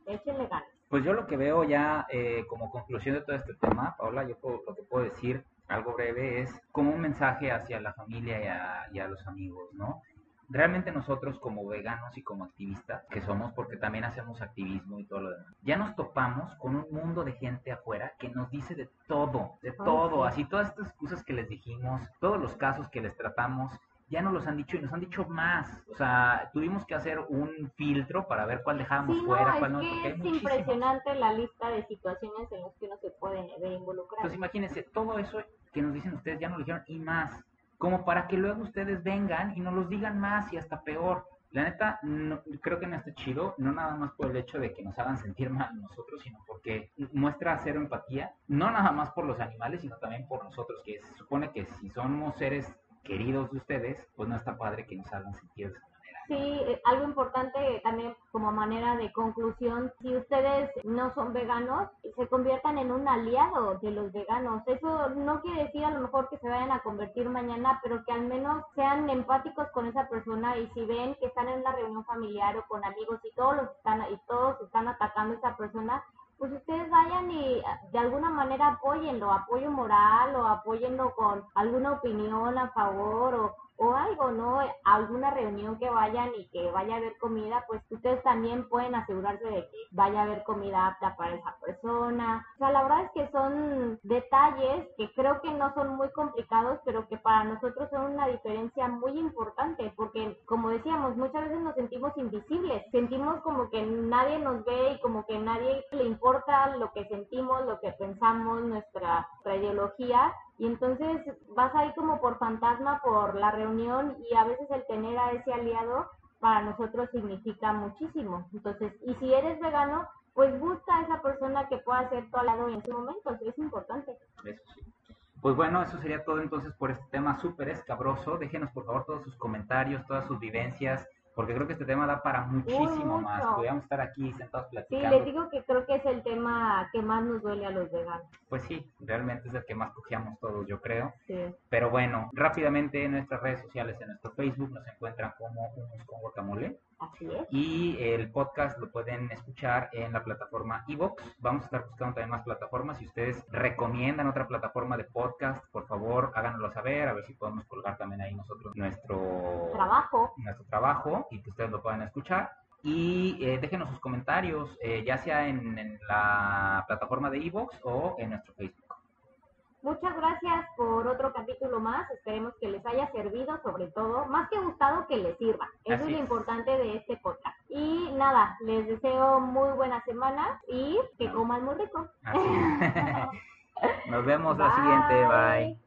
Échenle ganas. Pues yo lo que veo ya eh, como conclusión de todo este tema, Paula, yo puedo- lo que puedo decir, algo breve, es como un mensaje hacia la familia y a, y a los amigos, ¿no? Realmente nosotros como veganos y como activistas, que somos porque también hacemos activismo y todo lo demás, ya nos topamos con un mundo de gente afuera que nos dice de todo, de todo, sí. así todas estas excusas que les dijimos, todos los casos que les tratamos, ya nos los han dicho y nos han dicho más. O sea, tuvimos que hacer un filtro para ver cuál dejábamos Sí, fuera, es cuál no, que es muchísimos. impresionante la lista de situaciones en las que uno se puede ver involucrado. Entonces imagínense, todo eso que nos dicen ustedes ya nos lo dijeron y más, como para que luego ustedes vengan y nos los digan más y hasta peor. La neta, no- creo que no está chido, no nada más por el hecho de que nos hagan sentir mal nosotros, sino porque muestra cero empatía, no nada más por los animales, sino también por nosotros, que se supone que si somos seres queridos de ustedes, pues no está padre que nos hagan sentir de esa manera. Sí, eh, algo importante también como manera de conclusión, si ustedes no son veganos, se conviertan en un aliado de los veganos. Eso no quiere decir a lo mejor que se vayan a convertir mañana, pero que al menos sean empáticos con esa persona y si ven que están en una reunión familiar o con amigos y todos los están y todos están atacando a esa persona, pues ustedes vayan y de alguna manera apóyenlo, apoyo moral o apóyenlo con alguna opinión a favor o, o algo, ¿no? Alguna reunión que vayan y que vaya a haber comida, pues ustedes también pueden asegurarse de que vaya a haber comida apta para esa persona. O sea, la verdad es que son detalles que creo que no son muy complicados, pero que para nosotros son una diferencia muy importante, porque como decíamos, muchas veces nos sentimos invisibles, sentimos como que nadie nos ve y como que nadie le importa lo que sentimos, lo que pensamos, nuestra, nuestra ideología, y entonces vas ahí como por fantasma por la reunión y a veces el tener a ese aliado para nosotros significa muchísimo. Entonces, y si eres vegano, pues busca a esa persona que pueda ser tu aliado en ese momento, es importante. Eso sí. Pues bueno, eso sería todo entonces por este tema súper escabroso. Déjenos por favor todos sus comentarios, todas sus vivencias, porque creo que este tema da para muchísimo más. Podríamos estar aquí sentados Sí, platicando. les digo que creo que es el tema que más nos duele a los veganos. Pues sí, realmente es el que más cojeamos todos, yo creo. Sí. Pero bueno, rápidamente en nuestras redes sociales, en nuestro Facebook, nos encuentran como Humus con Guacamole. Así es. Y el podcast lo pueden escuchar en la plataforma Evox. Vamos a estar buscando también más plataformas. Si ustedes recomiendan otra plataforma de podcast, por favor háganoslo saber, a ver si podemos colgar también ahí nosotros nuestro Trabajo. nuestro trabajo y que ustedes lo puedan escuchar. Y eh, déjenos sus comentarios, eh, ya sea en, en la plataforma de Evox o en nuestro Facebook. Muchas gracias por otro capítulo más. Esperemos que les haya servido, sobre todo, más que gustado, que les sirva. Eso es lo importante de este podcast. Y nada, les deseo muy buena semana y que coman muy rico. Nos vemos la siguiente. Bye.